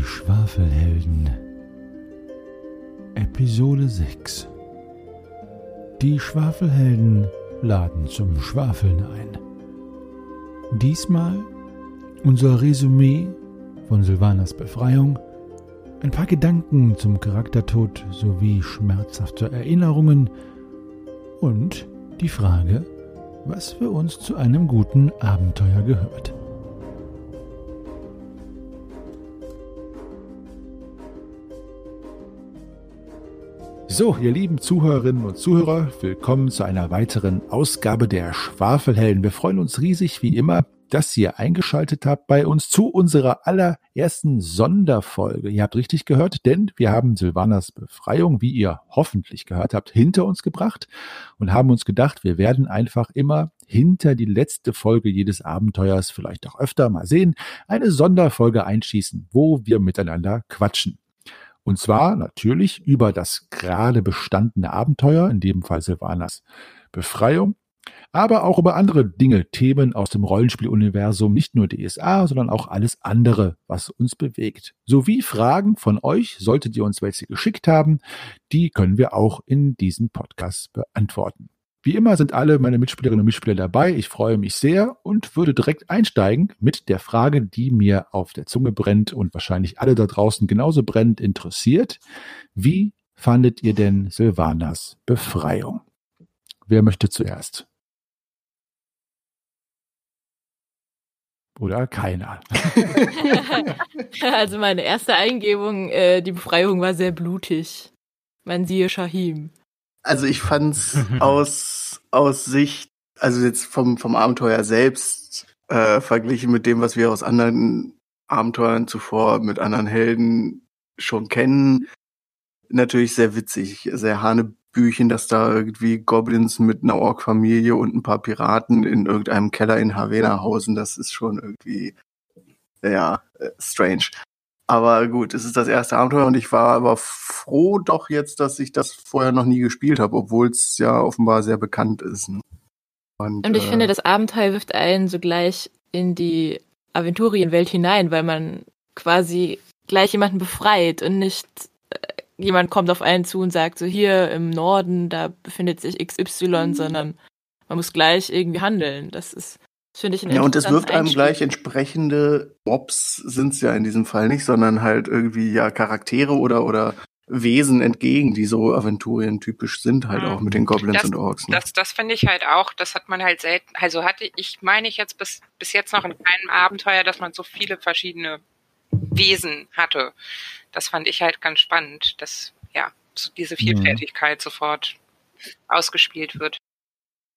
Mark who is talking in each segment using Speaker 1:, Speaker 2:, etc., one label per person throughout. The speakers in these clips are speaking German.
Speaker 1: Die Schwafelhelden Episode 6 Die Schwafelhelden laden zum Schwafeln ein. Diesmal unser Resümee von Silvanas Befreiung, ein paar Gedanken zum Charaktertod sowie schmerzhafte Erinnerungen und die Frage, was für uns zu einem guten Abenteuer gehört. So, ihr lieben Zuhörerinnen und Zuhörer, willkommen zu einer weiteren Ausgabe der Schwafelhelden. Wir freuen uns riesig, wie immer, dass ihr eingeschaltet habt bei uns zu unserer allerersten Sonderfolge. Ihr habt richtig gehört, denn wir haben Silvanas Befreiung, wie ihr hoffentlich gehört habt, hinter uns gebracht und haben uns gedacht, wir werden einfach immer hinter die letzte Folge jedes Abenteuers, vielleicht auch öfter mal sehen, eine Sonderfolge einschießen, wo wir miteinander quatschen. Und zwar natürlich über das gerade bestandene Abenteuer, in dem Fall Silvanas Befreiung, aber auch über andere Dinge, Themen aus dem Rollenspieluniversum, nicht nur DSA, sondern auch alles andere, was uns bewegt. Sowie Fragen von euch, solltet ihr uns welche geschickt haben, die können wir auch in diesem Podcast beantworten. Wie immer sind alle meine Mitspielerinnen und Mitspieler dabei. Ich freue mich sehr und würde direkt einsteigen mit der Frage, die mir auf der Zunge brennt und wahrscheinlich alle da draußen genauso brennend interessiert. Wie fandet ihr denn Silvanas Befreiung? Wer möchte zuerst? Oder keiner?
Speaker 2: also meine erste Eingebung, äh, die Befreiung war sehr blutig. Man siehe Shahim.
Speaker 3: Also ich fand's aus, aus Sicht, also jetzt vom, vom Abenteuer selbst, äh, verglichen mit dem, was wir aus anderen Abenteuern zuvor mit anderen Helden schon kennen, natürlich sehr witzig, sehr hanebüchen, dass da irgendwie Goblins mit einer Ork-Familie und ein paar Piraten in irgendeinem Keller in Havena hausen. Das ist schon irgendwie, ja, äh, strange. Aber gut, es ist das erste Abenteuer und ich war aber froh doch jetzt, dass ich das vorher noch nie gespielt habe, obwohl es ja offenbar sehr bekannt ist. Ne?
Speaker 2: Und, und, ich äh, finde, das Abenteuer wirft einen sogleich in die Aventurienwelt hinein, weil man quasi gleich jemanden befreit und nicht äh, jemand kommt auf einen zu und sagt, so hier im Norden, da befindet sich XY, mhm. sondern man muss gleich irgendwie handeln. Das ist Finde ich
Speaker 3: Ja, und es wirft einem gleich entsprechende Mobs sind es ja in diesem Fall nicht, sondern halt irgendwie ja Charaktere oder oder Wesen entgegen, die so Aventurien typisch sind, halt mhm. auch mit den Goblins
Speaker 4: das,
Speaker 3: und Orks. Ne?
Speaker 4: Das, das finde ich halt auch, das hat man halt selten, also hatte ich, meine ich jetzt bis, bis jetzt noch in keinem Abenteuer, dass man so viele verschiedene Wesen hatte. Das fand ich halt ganz spannend, dass, ja, so diese mhm. Vielfältigkeit mhm. sofort ausgespielt wird.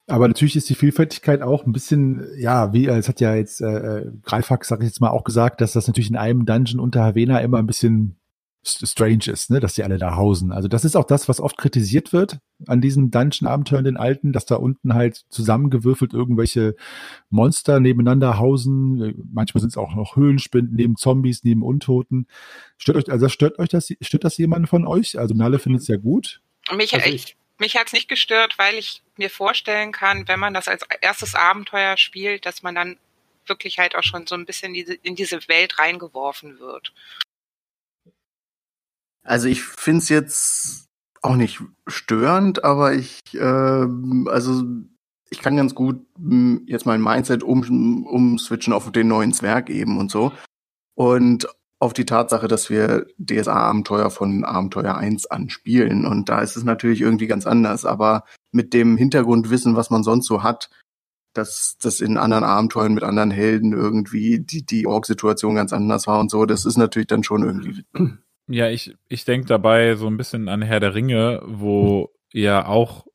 Speaker 1: Aber natürlich ist die Vielfältigkeit auch ein bisschen, ja, wie, es hat ja jetzt äh, äh Greifax, sag ich jetzt mal, auch gesagt, dass das natürlich in einem Dungeon unter Havena immer ein bisschen strange ist, ne, dass die alle da hausen. Also das ist auch das, was oft kritisiert wird an diesen Dungeon-Abenteuern, den alten, dass da unten halt zusammengewürfelt irgendwelche Monster nebeneinander hausen. Manchmal sind es auch noch Höhlenspinden neben Zombies, neben Untoten. Stört euch, also stört euch das, stört das jemand von euch? Also Nalle findet es ja gut.
Speaker 4: Mich, also ich, mich hat's nicht gestört, weil ich mir vorstellen kann, wenn man das als erstes Abenteuer spielt, dass man dann wirklich halt auch schon so ein bisschen in diese Welt reingeworfen wird.
Speaker 3: Also ich find's jetzt auch nicht störend, aber ich, äh, also ich kann ganz gut hm, jetzt mein Mindset um, umswitchen auf den neuen Zwerg eben und so. Und auf die Tatsache, dass wir DSA-Abenteuer von Abenteuer 1 anspielen. Und da ist es natürlich irgendwie ganz anders. Aber mit dem Hintergrundwissen, was man sonst so hat, dass das in anderen Abenteuern mit anderen Helden irgendwie die, die Org-Situation ganz anders war und so, das ist natürlich dann schon irgendwie.
Speaker 5: Ja, ich, ich denke dabei so ein bisschen an Herr der Ringe, wo ja auch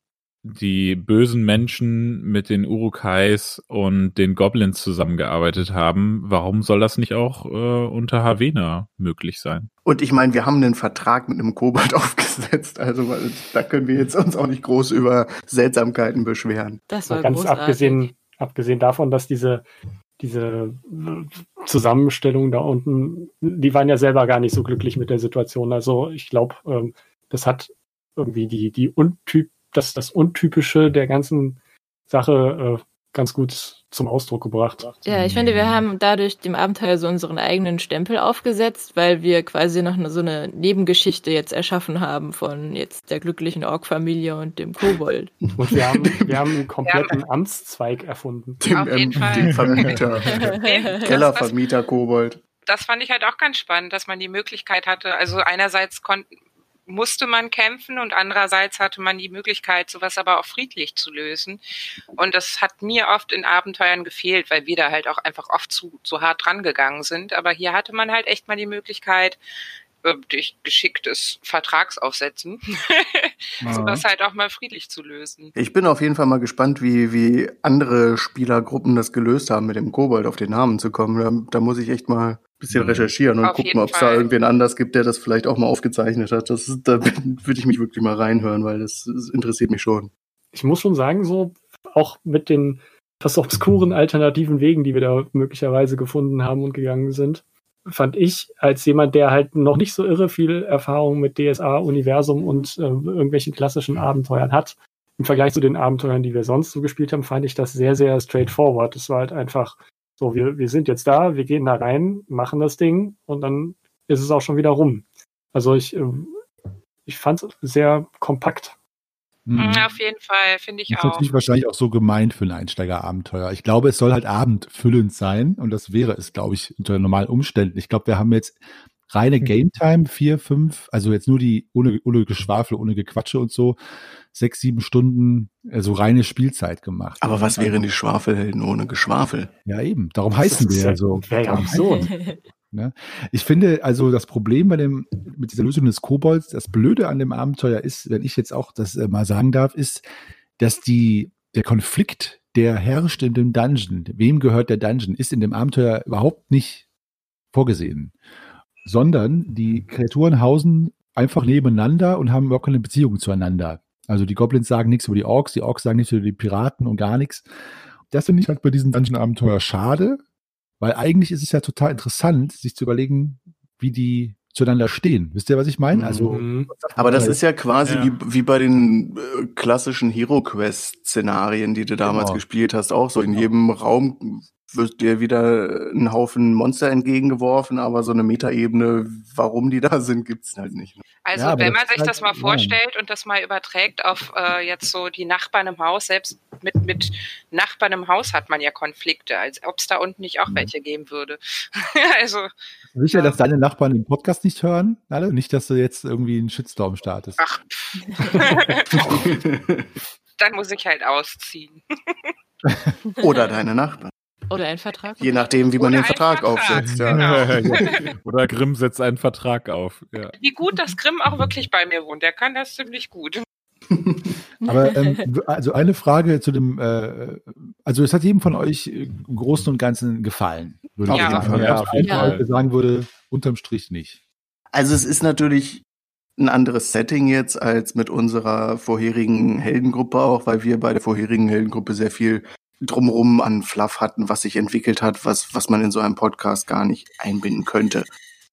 Speaker 5: die bösen Menschen mit den Urukais und den Goblins zusammengearbeitet haben. Warum soll das nicht auch äh, unter Havena möglich sein?
Speaker 3: Und ich meine, wir haben einen Vertrag mit einem Kobold aufgesetzt, also da können wir jetzt uns auch nicht groß über Seltsamkeiten beschweren.
Speaker 6: Das war ganz abgesehen, abgesehen davon, dass diese diese Zusammenstellung da unten, die waren ja selber gar nicht so glücklich mit der Situation. Also ich glaube, ähm, das hat irgendwie die, die Untyp das, das Untypische der ganzen Sache äh, ganz gut zum Ausdruck gebracht.
Speaker 2: Ja, ich finde, wir haben dadurch dem Abenteuer so unseren eigenen Stempel aufgesetzt, weil wir quasi noch so eine Nebengeschichte jetzt erschaffen haben von jetzt der glücklichen Ork-Familie und dem Kobold.
Speaker 6: Und wir haben, wir haben einen kompletten ja. Amtszweig erfunden.
Speaker 3: Dem, Auf jeden ähm, Fall. Den Vermieter. Kellervermieter Kobold.
Speaker 4: Das fand ich halt auch ganz spannend, dass man die Möglichkeit hatte. Also einerseits konnten musste man kämpfen und andererseits hatte man die Möglichkeit, sowas aber auch friedlich zu lösen. Und das hat mir oft in Abenteuern gefehlt, weil wir da halt auch einfach oft zu, zu hart dran gegangen sind. Aber hier hatte man halt echt mal die Möglichkeit, äh, durch geschicktes Vertragsaufsetzen, sowas halt auch mal friedlich zu lösen.
Speaker 3: Ich bin auf jeden Fall mal gespannt, wie, wie andere Spielergruppen das gelöst haben, mit dem Kobold auf den Namen zu kommen. Da, da muss ich echt mal bisschen mhm. recherchieren und Auf gucken, ob es da irgendwen anders gibt, der das vielleicht auch mal aufgezeichnet hat. Das, da würde ich mich wirklich mal reinhören, weil das, das, interessiert mich schon.
Speaker 6: Ich muss schon sagen, so auch mit den fast obskuren alternativen Wegen, die wir da möglicherweise gefunden haben und gegangen sind, fand ich als jemand, der halt noch nicht so irre viel Erfahrung mit DSA, Universum und äh, irgendwelchen klassischen Abenteuern hat, im Vergleich zu den Abenteuern, die wir sonst so gespielt haben, fand ich das sehr, sehr straightforward. Es war halt einfach so, wir, wir sind jetzt da, wir gehen da rein, machen das Ding und dann ist es auch schon wieder rum. Also ich, ähm, ich fand es sehr kompakt.
Speaker 4: Mhm. mhm. Auf jeden Fall, finde ich
Speaker 1: das
Speaker 4: auch.
Speaker 1: ist natürlich wahrscheinlich auch so gemeint für ein Einsteigerabenteuer. Ich glaube, es soll halt abendfüllend sein und das wäre es, glaube ich, unter normalen Umständen. Ich glaube, wir haben jetzt reine mhm. Game Time, vier, fünf, also jetzt nur die ohne, ohne Geschwafel, ohne Gequatsche und so, sechs, sieben Stunden, also reine Spielzeit gemacht.
Speaker 3: Aber was wären die Schwafelhelden ohne Geschwafel?
Speaker 1: Ja, eben. Darum heißen wir ja so. Wäre ja absurd. Ne? Ich finde, also das Problem bei dem, mit dieser Lösung des Kobolds, das Blöde an dem Abenteuer ist, wenn ich jetzt auch das äh, mal sagen darf, ist, dass die, der Konflikt, der herrscht in dem Dungeon, wem gehört der Dungeon, ist in dem Abenteuer überhaupt nicht vorgesehen sondern die Kreaturen hausen einfach nebeneinander und haben überhaupt keine Beziehung zueinander. Also die Goblins sagen nichts über die Orks, die Orks sagen nichts über die Piraten und gar nichts. Das finde ich halt bei diesen Dungeon-Abenteuer schade, weil eigentlich ist es ja total interessant, sich zu überlegen, wie die zueinander stehen. Wisst ihr, was ich meine? Also,
Speaker 3: mhm. aber das ist ja quasi ja. Wie, wie bei den äh, klassischen Hero Quest Szenarien, die du damals genau. gespielt hast, auch so in genau. jedem Raum wird dir wieder ein Haufen Monster entgegengeworfen, aber so eine Metaebene, warum die da sind, gibt's halt nicht. Ne?
Speaker 4: Also ja, wenn man sich halt das mal vorstellt und das mal überträgt auf äh, jetzt so die Nachbarn im Haus, selbst mit, mit Nachbarn im Haus hat man ja Konflikte, als ob es da unten nicht auch mhm. welche geben würde. also
Speaker 1: Sicher, ja. dass deine Nachbarn den Podcast nicht hören, alle? Nicht, dass du jetzt irgendwie einen Shitstorm startest. Ach.
Speaker 4: Dann muss ich halt ausziehen.
Speaker 3: Oder deine Nachbarn.
Speaker 2: Oder ein Vertrag.
Speaker 3: Je nachdem, wie man den Vertrag, Vertrag, aufsetzt. Ja.
Speaker 5: Genau. Oder Grimm setzt einen Vertrag auf. Ja.
Speaker 4: Wie gut, dass Grimm auch wirklich bei mir wohnt. Der kann das ziemlich gut.
Speaker 1: Aber ähm, also eine Frage zu dem, äh, also es hat jedem von euch im Großen und Ganzen gefallen.
Speaker 4: Würde ja.
Speaker 1: ich sagen. Ja, ja. ja. sagen würde, unterm Strich nicht.
Speaker 3: Also es ist natürlich ein anderes Setting jetzt als mit unserer vorherigen Heldengruppe auch, weil wir bei der vorherigen Heldengruppe sehr viel drumherum an Fluff hatten, was sich entwickelt hat, was, was man in so einem Podcast gar nicht einbinden könnte.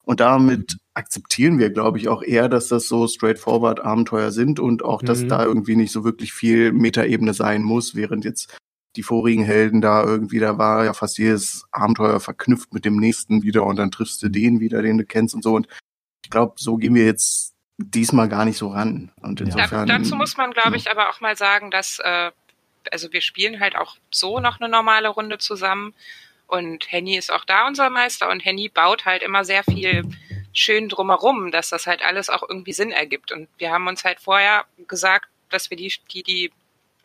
Speaker 3: Und damit akzeptieren wir, glaube ich, auch eher, dass das so straightforward Abenteuer sind und auch, dass mhm. da irgendwie nicht so wirklich viel Metaebene sein muss, während jetzt die vorigen Helden da irgendwie, da war ja fast jedes Abenteuer verknüpft mit dem nächsten wieder und dann triffst du den wieder, den du kennst und so. Und ich glaube, so gehen wir jetzt diesmal gar nicht so ran. Und insofern.
Speaker 4: Da, dazu muss man, glaube ich, aber auch mal sagen, dass äh, also wir spielen halt auch so noch eine normale Runde zusammen. Und Henny ist auch da unser Meister und Henny baut halt immer sehr viel schön drumherum, dass das halt alles auch irgendwie Sinn ergibt. Und wir haben uns halt vorher gesagt, dass wir die, die, die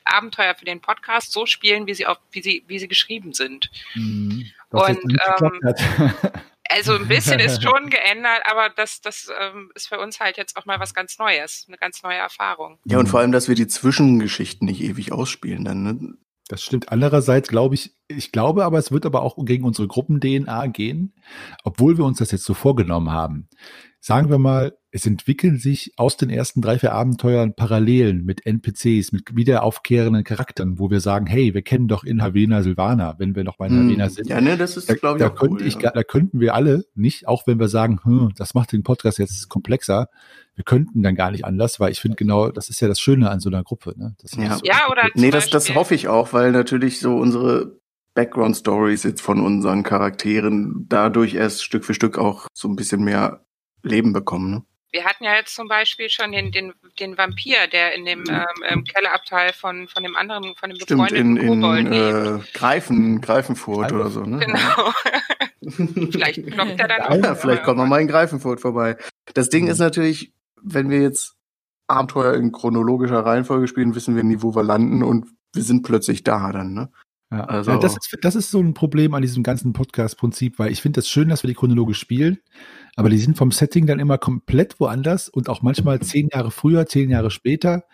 Speaker 4: Abenteuer für den Podcast so spielen, wie sie auf, wie sie, wie sie geschrieben sind. Mhm, und ähm, Also ein bisschen ist schon geändert, aber das, das ähm, ist für uns halt jetzt auch mal was ganz Neues, eine ganz neue Erfahrung.
Speaker 3: Ja, und vor allem, dass wir die Zwischengeschichten nicht ewig ausspielen dann. Ne?
Speaker 1: Das stimmt. Andererseits glaube ich, ich glaube aber, es wird aber auch gegen unsere Gruppen-DNA gehen, obwohl wir uns das jetzt so vorgenommen haben. Sagen wir mal, es entwickeln sich aus den ersten drei, vier Abenteuern Parallelen mit NPCs, mit wieder aufkehrenden Charakteren, wo wir sagen, hey, wir kennen doch in Havena Silvana, wenn wir noch bei
Speaker 3: Hm.
Speaker 1: Havena sind.
Speaker 3: Ja, ne, das ist,
Speaker 1: Da,
Speaker 3: glaube ich,
Speaker 1: da,
Speaker 3: auch
Speaker 1: könnte
Speaker 3: cool,
Speaker 1: ich,
Speaker 3: ja.
Speaker 1: da könnten wir alle nicht, auch wenn wir sagen, hm, das macht den Podcast jetzt komplexer, wir könnten dann gar nicht anders, weil ich finde genau, das ist ja das Schöne an so einer Gruppe. Ne? Das
Speaker 3: Ja.
Speaker 1: ist-
Speaker 4: Ja, oder
Speaker 3: Nee, das, das hoffe ich auch, weil natürlich so unsere Background-Stories jetzt von unseren Charakteren dadurch erst Stück für Stück auch so ein bisschen mehr Leben bekommen. Ne?
Speaker 4: Wir hatten ja jetzt zum Beispiel schon den, den, den Vampir, der in dem ähm, im Kellerabteil von, von dem anderen, von dem
Speaker 3: Stimmt, in,
Speaker 4: befreundeten
Speaker 3: in
Speaker 4: Kobold lebt.
Speaker 3: äh, Greifen, Greifenfurt oder so. Ne?
Speaker 4: Genau. Vielleicht klopft er dann auch.
Speaker 3: Ja, vielleicht kommen wir mal in Greifenfurt vorbei. Das Ding ist natürlich, wenn wir jetzt Abenteuer in chronologischer Reihenfolge spielen, wissen wir nie, wo wir landen und wir sind plötzlich da dann. Ne?
Speaker 1: Ja,
Speaker 3: Also-
Speaker 1: ja, das, ist, das ist so ein Problem an diesem ganzen Podcast-Prinzip, weil ich finde das schön, dass wir die chronologisch spielen, aber die sind vom Setting dann immer komplett woanders und auch manchmal zehn Jahre früher, zehn Jahre später.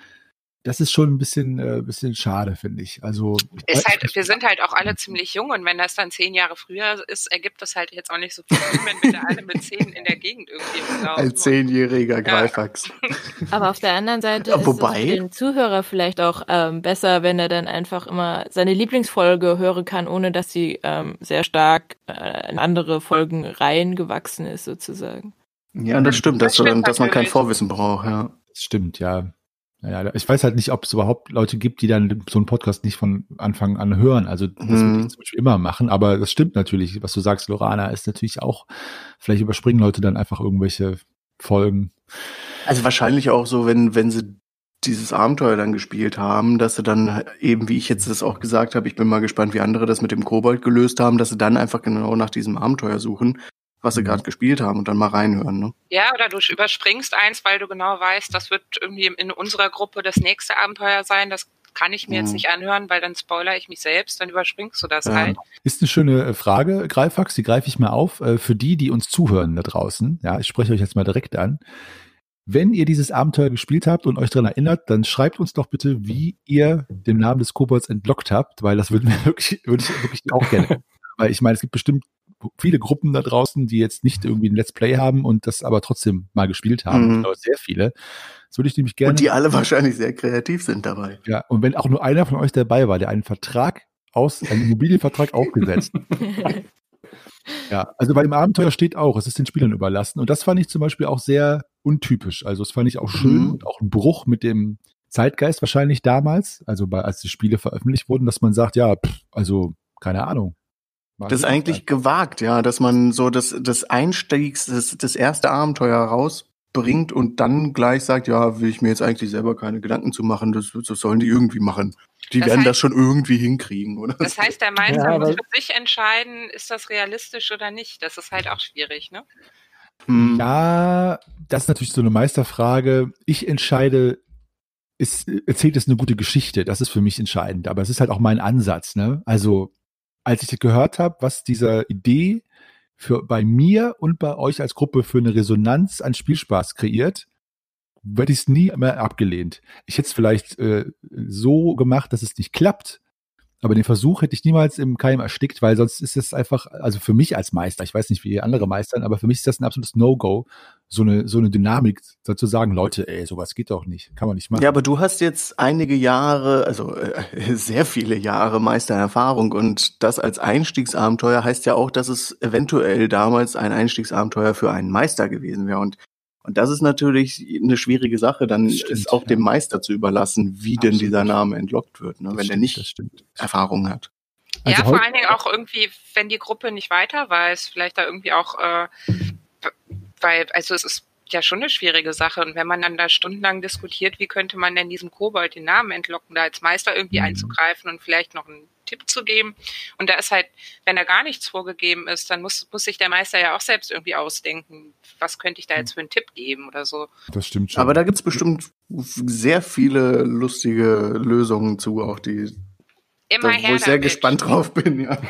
Speaker 1: Das ist schon ein bisschen, äh, bisschen schade, finde ich. Also ich
Speaker 4: Ist halt, wir sind halt auch alle ziemlich jung und wenn das dann zehn Jahre früher ist, ergibt das halt jetzt auch nicht so viel Sinn, wenn wir da alle mit zehn in der Gegend irgendwie rumlaufen.
Speaker 3: Ein zehnjähriger Greifax.
Speaker 2: Aber auf der anderen Seite
Speaker 3: Ja,
Speaker 2: ist
Speaker 3: wobei-
Speaker 2: es für den Zuhörer vielleicht auch ähm, besser, wenn er dann einfach immer seine Lieblingsfolge hören kann, ohne dass sie ähm, sehr stark äh, in andere Folgen reingewachsen ist, sozusagen.
Speaker 3: Ja, das stimmt, dass,
Speaker 4: Das stimmt
Speaker 3: man- dass man kein. Vorwissen braucht. Ja.
Speaker 1: Das stimmt, ja. Ja, ich weiß halt nicht, ob es überhaupt Leute gibt, die dann so einen Podcast nicht von Anfang an hören. Also das
Speaker 3: Mhm.
Speaker 1: würde ich zum Beispiel immer machen, aber das stimmt natürlich. Was du sagst, Lorana, ist natürlich auch, vielleicht überspringen Leute dann einfach irgendwelche Folgen.
Speaker 3: Also wahrscheinlich auch so, wenn, wenn sie dieses Abenteuer dann gespielt haben, dass sie dann eben, wie ich jetzt das auch gesagt habe, ich bin mal gespannt, wie andere das mit dem Kobold gelöst haben, dass sie dann einfach genau nach diesem Abenteuer suchen, was sie
Speaker 1: Mhm.
Speaker 3: gerade gespielt haben und dann mal reinhören. Ne?
Speaker 4: Ja, oder du überspringst eins, weil du genau weißt, das wird irgendwie in unserer Gruppe das nächste Abenteuer sein. Das kann ich mir jetzt
Speaker 3: Mhm.
Speaker 4: nicht anhören, weil dann spoiler ich mich selbst, dann überspringst du das
Speaker 3: Ja.
Speaker 4: halt.
Speaker 1: Ist eine schöne äh, Frage, Greifax, die greife ich mal auf. Äh, Für die, die uns zuhören da draußen, ja, ich spreche euch jetzt mal direkt an. Wenn ihr dieses Abenteuer gespielt habt und euch daran erinnert, dann schreibt uns doch bitte, wie ihr den Namen des Kobolds entlockt habt, weil das würden wir wirklich, würde ich wirklich auch gerne. weil ich meine, es gibt bestimmt viele Gruppen da draußen, die jetzt nicht irgendwie ein Let's Play haben und das aber trotzdem mal gespielt haben.
Speaker 3: Mhm.
Speaker 1: Ich glaube, sehr viele. Das würde ich nämlich gerne.
Speaker 3: Und die alle wahrscheinlich sehr kreativ sind dabei.
Speaker 1: ja, und wenn auch nur einer von euch dabei war, der einen Vertrag aus, einen Immobilienvertrag aufgesetzt Ja, also bei dem Abenteuer steht auch, es ist den Spielern überlassen. Und das fand ich zum Beispiel auch sehr untypisch. Also das fand ich auch schön
Speaker 3: Mhm.
Speaker 1: und auch ein Bruch mit dem Zeitgeist wahrscheinlich damals, also bei, als die Spiele veröffentlicht wurden, dass man sagt, ja, pff, also keine Ahnung. Mag
Speaker 3: Das ist
Speaker 1: ich
Speaker 3: eigentlich
Speaker 1: nicht.
Speaker 3: gewagt, ja, dass man so das, das Einstiegs, das, das erste Abenteuer rausbringt und dann gleich sagt, ja, will ich mir jetzt eigentlich selber keine Gedanken zu machen, das, das sollen die irgendwie machen. Die
Speaker 4: Das
Speaker 3: werden
Speaker 4: heißt-
Speaker 3: das schon irgendwie hinkriegen, oder?
Speaker 4: Das heißt, der Meister
Speaker 6: Ja,
Speaker 4: muss für sich entscheiden, ist das realistisch oder nicht. Das ist halt auch schwierig, ne?
Speaker 3: Hm.
Speaker 1: Ja, das ist natürlich so eine Meisterfrage. Ich entscheide, ist, erzählt es eine gute Geschichte? Das ist für mich entscheidend. Aber es ist halt auch mein Ansatz. Ne? Also, als ich gehört habe, was dieser Idee für bei mir und bei euch als Gruppe für eine Resonanz an Spielspaß kreiert, werde ich es nie mehr abgelehnt. Ich hätte es vielleicht äh, so gemacht, dass es nicht klappt. Aber den Versuch hätte ich niemals im Keim erstickt, weil sonst ist es einfach, also für mich als Meister, ich weiß nicht, wie andere meistern, aber für mich ist das ein absolutes No-Go, so eine, so eine Dynamik dazu sagen, Leute, ey, sowas geht doch nicht, kann man nicht machen.
Speaker 3: Ja, aber du hast jetzt einige Jahre, also äh, sehr viele Jahre Meistererfahrung und das als Einstiegsabenteuer heißt ja auch, dass es eventuell damals ein Einstiegsabenteuer für einen Meister gewesen wäre und und das ist natürlich eine schwierige Sache, dann
Speaker 1: stimmt,
Speaker 3: ist auch
Speaker 1: ja.
Speaker 3: dem Meister zu überlassen, wie denn
Speaker 1: Absolut.
Speaker 3: dieser Name entlockt wird, ne, wenn
Speaker 1: stimmt,
Speaker 3: der nicht. Erfahrung hat.
Speaker 1: Also
Speaker 4: ja, vor allen Dingen auch irgendwie, wenn die Gruppe nicht weiter weiß, vielleicht da irgendwie auch, äh, weil, also es ist ja schon eine schwierige Sache. Und wenn man dann da stundenlang diskutiert, wie könnte man denn diesem Kobold den Namen entlocken, da als Meister irgendwie
Speaker 1: Mhm.
Speaker 4: einzugreifen und vielleicht noch einen Tipp zu geben. Und da ist halt, wenn da gar nichts vorgegeben ist, dann muss, muss sich der Meister ja auch selbst irgendwie ausdenken, was könnte ich da jetzt für einen Tipp geben oder so.
Speaker 1: Das stimmt schon.
Speaker 3: Aber da gibt's bestimmt sehr viele lustige Lösungen zu, auch die,
Speaker 4: Immer
Speaker 3: da,
Speaker 4: her
Speaker 3: wo ich sehr
Speaker 4: damit.
Speaker 3: gespannt drauf bin, ja.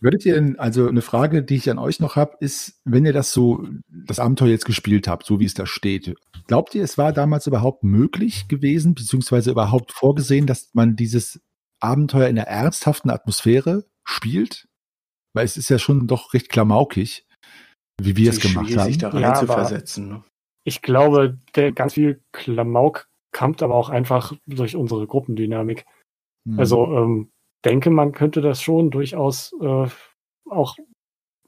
Speaker 1: Würdet ihr, denn- also eine Frage, die ich an euch noch habe, ist, wenn ihr das so, das Abenteuer jetzt gespielt habt, so wie es da steht, glaubt ihr, es war damals überhaupt möglich gewesen, beziehungsweise überhaupt vorgesehen, dass man dieses Abenteuer in einer ernsthaften Atmosphäre spielt? Weil es ist ja schon doch recht klamaukig, wie wir es gemacht
Speaker 3: Schwierig, sich
Speaker 1: haben.
Speaker 3: da
Speaker 6: Ja,
Speaker 3: rein zu versetzen. Ne?
Speaker 6: Ich glaube, der ganz viel Klamauk kommt aber auch einfach durch unsere Gruppendynamik.
Speaker 1: Mhm.
Speaker 6: Also ähm, denke, man könnte das schon durchaus äh, auch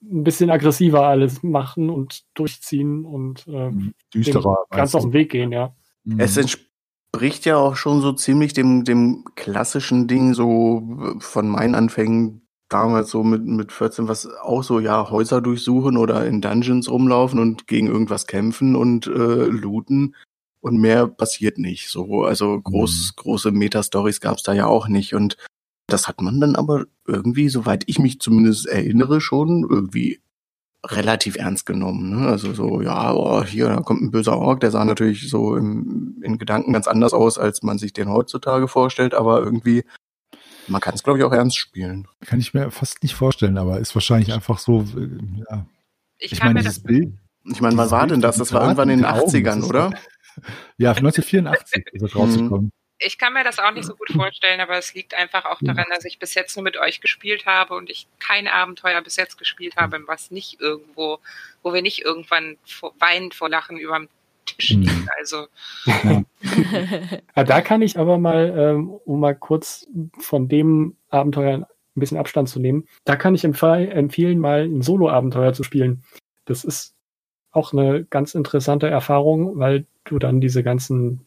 Speaker 6: ein bisschen aggressiver alles machen und durchziehen und äh,
Speaker 1: Mhm. düsterer.
Speaker 6: dem ganz auf den Weg gehen, ja.
Speaker 1: du.
Speaker 3: Es entspricht ja auch schon so ziemlich dem, dem klassischen Ding, so von meinen Anfängen damals so mit, mit 14, was auch so, ja, Häuser durchsuchen oder in Dungeons rumlaufen und gegen irgendwas kämpfen und äh, looten. Und mehr passiert nicht. So, also groß, große Meta-Stories gab's da ja auch nicht. Und das hat man dann aber irgendwie, soweit ich mich zumindest erinnere, schon irgendwie relativ ernst genommen. Ne? Also so, ja, oh, hier, da kommt ein böser Ork, der sah natürlich so im, in Gedanken ganz anders aus, als man sich den heutzutage vorstellt, aber irgendwie, man kann es, glaube ich, auch ernst spielen.
Speaker 1: Kann ich mir fast nicht vorstellen, aber ist wahrscheinlich einfach so, äh, ja.
Speaker 4: Ich,
Speaker 1: Ich meine, dieses
Speaker 4: das,
Speaker 1: Bild.
Speaker 3: Ich meine,
Speaker 1: dieses
Speaker 3: war denn das? Das war irgendwann in den
Speaker 1: Augen, das
Speaker 3: 80ern,
Speaker 1: ist-
Speaker 3: oder?
Speaker 1: Ja, 1984 ist er rausgekommen.
Speaker 4: Ich kann mir das auch nicht so gut vorstellen, aber es liegt einfach auch daran, dass ich bis jetzt nur mit euch gespielt habe und ich kein Abenteuer bis jetzt gespielt habe, was nicht irgendwo, wo wir nicht irgendwann vor, weinend vor Lachen über dem Tisch
Speaker 1: Mhm.
Speaker 4: liegen. Also
Speaker 6: Ja, da kann ich aber mal, ähm, um mal kurz von dem Abenteuer ein bisschen Abstand zu nehmen, da kann ich empfe empfehlen, mal ein Solo-Abenteuer zu spielen. Das ist auch eine ganz interessante Erfahrung, weil du dann diese ganzen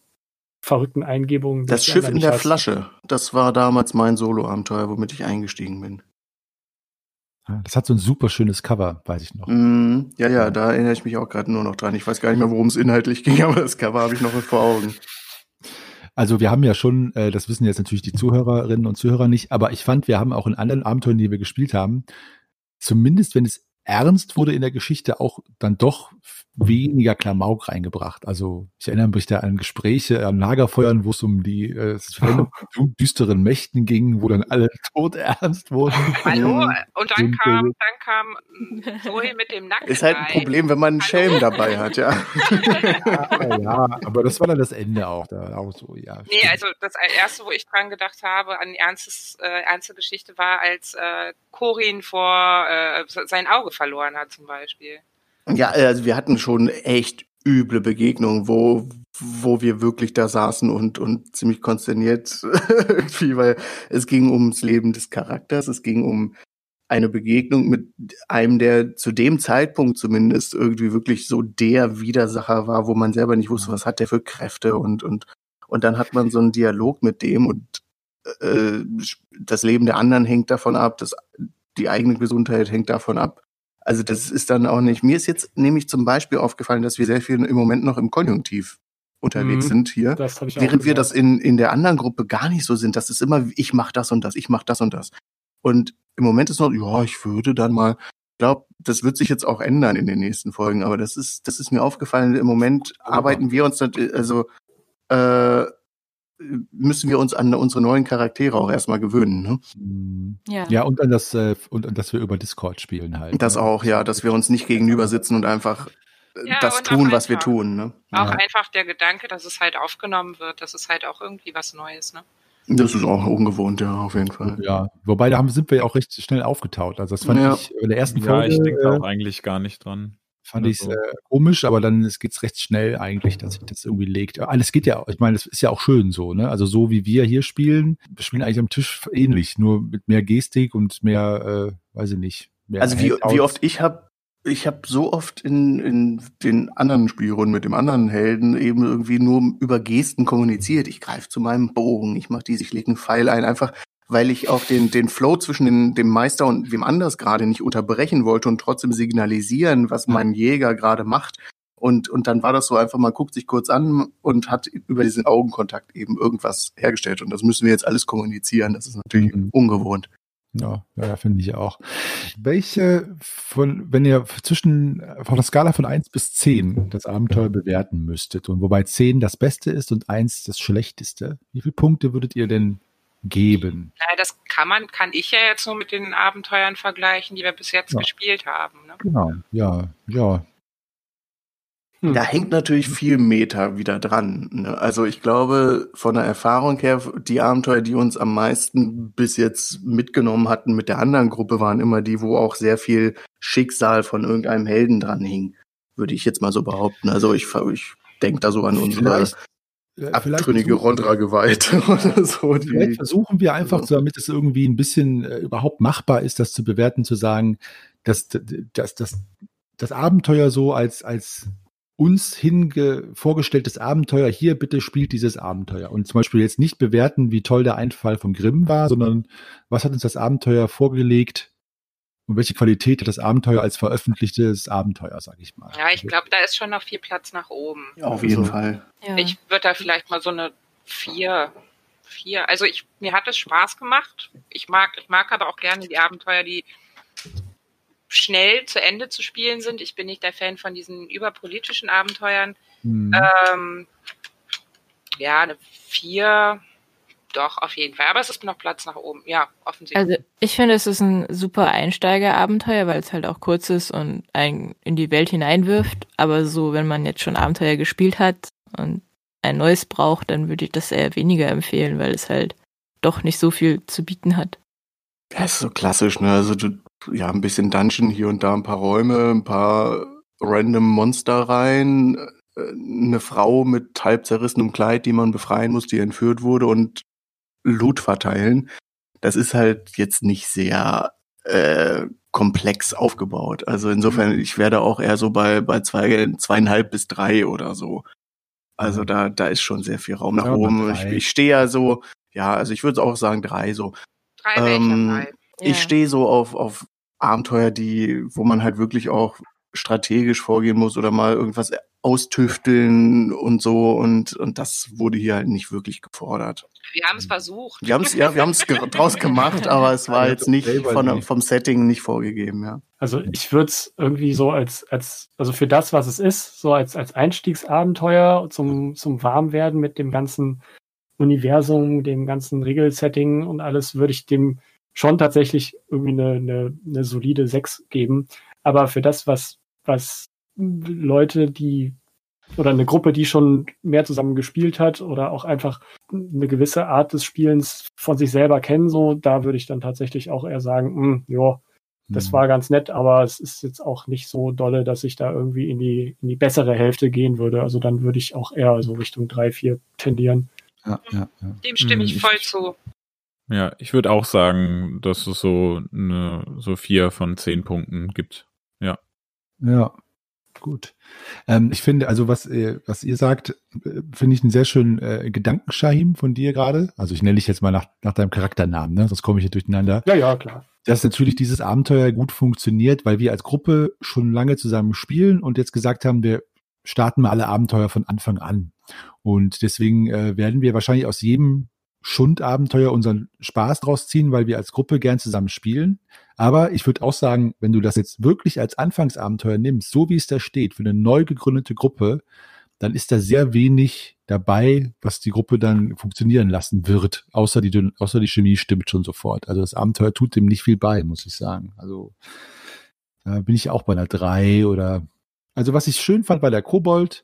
Speaker 6: verrückten Eingebungen.
Speaker 3: Das Schiff in der. Flasche, das war damals mein Solo-Abenteuer, womit ich eingestiegen bin.
Speaker 1: Ja, Das hat so ein super schönes Cover, weiß ich noch.
Speaker 3: Mm, ja, ja, da erinnere ich mich auch gerade nur noch dran. Ich weiß gar nicht mehr, worum es inhaltlich ging, aber das Cover habe ich noch vor Augen.
Speaker 1: Also wir haben ja schon, äh, das wissen jetzt natürlich die Zuhörerinnen und Zuhörer nicht, aber ich fand, wir haben auch in anderen Abenteuern, die wir gespielt haben, zumindest wenn es ernst wurde in der Geschichte, auch dann doch weniger Klamauk reingebracht. Also ich erinnere mich da an Gespräche, an Lagerfeuern, wo es um die äh, düsteren Mächten ging, wo dann alle tot ernst wurden.
Speaker 4: Hallo,
Speaker 3: Mhm.
Speaker 4: und dann
Speaker 1: Simpel.
Speaker 4: kam, dann kam Zoe mit dem Nacken.
Speaker 3: Ist halt ein Problem, wenn man einen Schelm dabei hat, ja.
Speaker 1: ja, ja, aber das war dann das Ende auch. Da auch so, ja.
Speaker 4: Nee,
Speaker 1: stimmt.
Speaker 4: also das erste, wo ich dran gedacht habe, an ernstes, äh, ernste Geschichte war, als äh, Corin vor äh, sein Auge verloren hat zum Beispiel.
Speaker 3: Ja, also wir hatten schon echt üble Begegnungen, wo, wo wir wirklich da saßen und, und ziemlich konsterniert irgendwie, weil es ging ums Leben des Charakters, es ging um eine Begegnung mit einem, der zu dem Zeitpunkt zumindest irgendwie wirklich so der Widersacher war, wo man selber nicht wusste, was hat der für Kräfte und, und, und dann hat man so einen Dialog mit dem und äh, das Leben der anderen hängt davon ab, das, die eigene Gesundheit hängt davon ab. Also das ist dann auch nicht. Mir ist jetzt nämlich zum Beispiel aufgefallen, dass wir sehr viel im Moment noch im Konjunktiv unterwegs
Speaker 6: Mhm.
Speaker 3: sind hier.
Speaker 6: Das ich
Speaker 3: Während wir das in, in der anderen Gruppe gar nicht so sind. Das ist immer, ich mache das und das, ich mache das und das. Und im Moment ist noch, ja, ich würde dann mal, ich glaube, das wird sich jetzt auch ändern in den nächsten Folgen, aber das ist, das ist mir aufgefallen. Im Moment arbeiten wir uns, nat- also äh, müssen wir uns an unsere neuen Charaktere auch erstmal gewöhnen. Ne?
Speaker 1: Mm.
Speaker 2: Ja.
Speaker 1: Ja, und an das, äh, und an dass wir über Discord spielen halt.
Speaker 3: Das
Speaker 1: ne?
Speaker 3: auch, ja, dass wir uns nicht gegenüber sitzen und einfach äh,
Speaker 4: Ja,
Speaker 3: das
Speaker 4: und
Speaker 3: tun, was wir tun. Ne?
Speaker 4: Auch
Speaker 1: Ja.
Speaker 4: einfach der Gedanke, dass es halt aufgenommen wird, das ist halt auch irgendwie was Neues, ne?
Speaker 3: Das ist auch ungewohnt, ja, auf jeden Fall.
Speaker 1: Ja, wobei da haben, sind wir ja auch recht schnell aufgetaut. Also das fand
Speaker 3: Ja.
Speaker 1: ich in der ersten
Speaker 5: Ja,
Speaker 1: Folge
Speaker 5: ich denke
Speaker 1: äh,
Speaker 5: auch eigentlich gar nicht dran.
Speaker 1: Fand ich
Speaker 5: Also-
Speaker 1: äh, komisch, aber dann es geht's recht schnell eigentlich, dass sich das irgendwie legt. Alles geht ja, ich meine, das ist ja auch schön so, ne? Also so wie wir hier spielen, wir spielen eigentlich am Tisch ähnlich, nur mit mehr Gestik und mehr, äh, weiß ich nicht. Mehr
Speaker 3: Also wie, wie oft ich habe ich habe so oft in, in den anderen Spielrunden mit dem anderen Helden eben irgendwie nur über Gesten kommuniziert. Ich greife zu meinem Bogen, ich mache dies, ich lege einen Pfeil ein, einfach weil ich auch den, den Flow zwischen den, dem Meister und wem anders gerade nicht unterbrechen wollte und trotzdem signalisieren, was mein Jäger gerade macht. Und, und dann war das so einfach, man guckt sich kurz an und hat über diesen Augenkontakt eben irgendwas hergestellt. Und das müssen wir jetzt alles kommunizieren. Das ist natürlich
Speaker 1: Mhm.
Speaker 3: ungewohnt.
Speaker 1: Ja, ja, finde ich auch. Welche von, wenn ihr zwischen, von der Skala von 1 bis 10 das Abenteuer bewerten müsstet und wobei 10 das Beste ist und 1 das Schlechteste, wie viele Punkte würdet ihr denn geben?
Speaker 4: Naja, das kann man, kann ich ja jetzt nur mit den Abenteuern vergleichen, die wir bis jetzt
Speaker 1: Ja.
Speaker 4: gespielt haben. Ne?
Speaker 1: Genau, ja, ja.
Speaker 6: Hm.
Speaker 3: Da hängt natürlich viel Meta wieder dran. Ne? Also ich glaube, von der Erfahrung her, die Abenteuer, die uns am meisten bis jetzt mitgenommen hatten mit der anderen Gruppe, waren immer die, wo auch sehr viel Schicksal von irgendeinem Helden dran hing. Würde ich jetzt mal so behaupten. Also ich, ich denke da so an unsere abtrünnige Rondra geweiht oder so.
Speaker 1: Vielleicht versuchen wir einfach,
Speaker 3: so,
Speaker 1: damit es irgendwie ein bisschen äh, überhaupt machbar ist, das zu bewerten, zu sagen, dass, dass, dass das Abenteuer so als, als uns hinge vorgestelltes Abenteuer, hier bitte spielt dieses Abenteuer. Und zum Beispiel jetzt nicht bewerten, wie toll der Einfall von Grimm war, sondern was hat uns das Abenteuer vorgelegt und welche Qualität hat das Abenteuer als veröffentlichtes Abenteuer, sag ich mal.
Speaker 4: Ja, ich glaube, da ist schon noch viel Platz nach oben.
Speaker 3: auf jeden
Speaker 1: so.
Speaker 3: Fall.
Speaker 2: Ja.
Speaker 4: Ich würde da vielleicht mal so eine vier, vier. Also ich, mir hat es Spaß gemacht. Ich mag, ich mag aber auch gerne die Abenteuer, die schnell zu Ende zu spielen sind. Ich bin nicht der Fan von diesen überpolitischen Abenteuern.
Speaker 1: Hm.
Speaker 4: Ähm, ja, eine vier, doch, auf jeden Fall. Aber es ist noch Platz nach oben. Ja, offensichtlich.
Speaker 2: Also ich finde, es ist ein super Einsteigerabenteuer, weil es halt auch kurz ist und einen in die Welt hineinwirft. Aber so, wenn man jetzt schon Abenteuer gespielt hat und ein neues braucht, dann würde ich das eher weniger empfehlen, weil es halt doch nicht so viel zu bieten hat.
Speaker 3: Ja, ist so klassisch, ne? Also du, ja, ein bisschen Dungeon, hier und da ein paar Räume, ein paar random Monster rein, äh, eine Frau mit halb zerrissenem Kleid, die man befreien muss, die entführt wurde und Loot verteilen. Das ist halt jetzt nicht sehr äh, komplex aufgebaut. Also insofern, ich werde auch eher so bei, bei zwei, zweieinhalb bis drei oder so. Also da, da ist schon sehr viel Raum nach
Speaker 1: Ja,
Speaker 3: oben. Ich, ich stehe ja so, ja, also ich würde auch sagen drei so.
Speaker 4: Drei
Speaker 3: ähm,
Speaker 4: dabei.
Speaker 3: Ich stehe so auf, auf Abenteuer, die, wo man halt wirklich auch strategisch vorgehen muss oder mal irgendwas austüfteln und so und, und das wurde hier halt nicht wirklich gefordert.
Speaker 4: Wir haben es versucht.
Speaker 3: Wir haben es, ja, wir haben es ge draus gemacht, aber es war jetzt nicht von, vom Setting nicht vorgegeben, ja.
Speaker 6: Also ich würde es irgendwie so als, als, also für das, was es ist, so als, als Einstiegsabenteuer zum, zum Warmwerden mit dem ganzen Universum, dem ganzen Regelsetting und alles, würde ich dem schon tatsächlich irgendwie eine, eine, eine solide 6 geben. Aber für das, was, was Leute, die oder eine Gruppe, die schon mehr zusammen gespielt hat oder auch einfach eine gewisse Art des Spielens von sich selber kennen, so, da würde ich dann tatsächlich auch eher sagen, hm, ja, das
Speaker 1: Hm.
Speaker 6: war ganz nett, aber es ist jetzt auch nicht so dolle, dass ich da irgendwie in die, in die bessere Hälfte gehen würde. Also dann würde ich auch eher so Richtung drei, vier tendieren.
Speaker 1: ja, ja, ja.
Speaker 4: Dem stimme ich
Speaker 5: Hm,
Speaker 4: voll
Speaker 5: ich-
Speaker 4: zu.
Speaker 5: Ja, ich würde auch sagen, dass es so eine so vier von zehn Punkten gibt.
Speaker 1: Ja, gut. Ähm, ich finde, also was, äh, was ihr sagt, äh, finde ich einen sehr schönen äh, Gedanken, Shahim, von dir gerade. Also ich nenne dich jetzt mal nach, nach deinem Charakternamen, ne? sonst komme ich hier durcheinander.
Speaker 6: Ja, ja, klar.
Speaker 1: Dass natürlich dieses Abenteuer gut funktioniert, weil wir als Gruppe schon lange zusammen spielen und jetzt gesagt haben, wir starten mal alle Abenteuer von Anfang an. Und deswegen äh, werden wir wahrscheinlich aus jedem Schundabenteuer unseren Spaß draus ziehen, weil wir als Gruppe gern zusammen spielen. Aber ich würde auch sagen, wenn du das jetzt wirklich als Anfangsabenteuer nimmst, so wie es da steht, für eine neu gegründete Gruppe, dann ist da sehr wenig dabei, was die Gruppe dann funktionieren lassen wird, außer die, außer die Chemie stimmt schon sofort. Also das Abenteuer tut dem nicht viel bei, muss ich sagen. Also da bin ich auch bei einer drei oder, also was ich schön fand, war der Kobold,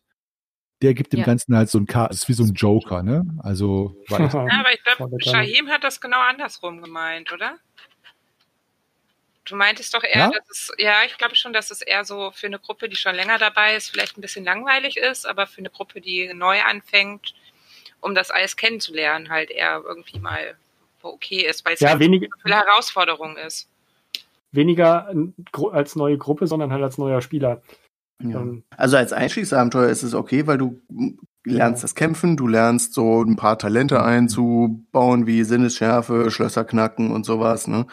Speaker 1: der gibt dem
Speaker 2: Ja.
Speaker 1: Ganzen halt so ein K, es ist wie so ein Joker, ne? Also, weil
Speaker 4: Ja, aber ich glaube. Shahim hat das genau andersrum gemeint, oder? Du meintest doch eher,
Speaker 1: Ja?
Speaker 4: dass es, ja, ich glaube schon, dass es eher so für eine Gruppe, die schon länger dabei ist, vielleicht ein bisschen langweilig ist, aber für eine Gruppe, die neu anfängt, um das alles kennenzulernen, halt eher irgendwie mal okay ist, weil es
Speaker 6: Ja,
Speaker 4: halt
Speaker 6: wenig,
Speaker 4: so eine Herausforderung ist.
Speaker 6: weniger als neue Gruppe, sondern halt als neuer Spieler.
Speaker 3: Ja.
Speaker 6: Ähm,
Speaker 3: Also als Einstiegsabenteuer ist es okay, weil du lernst das Kämpfen, du lernst so ein paar Talente einzubauen, wie Sinnesschärfe, Schlösser knacken und sowas. Ne?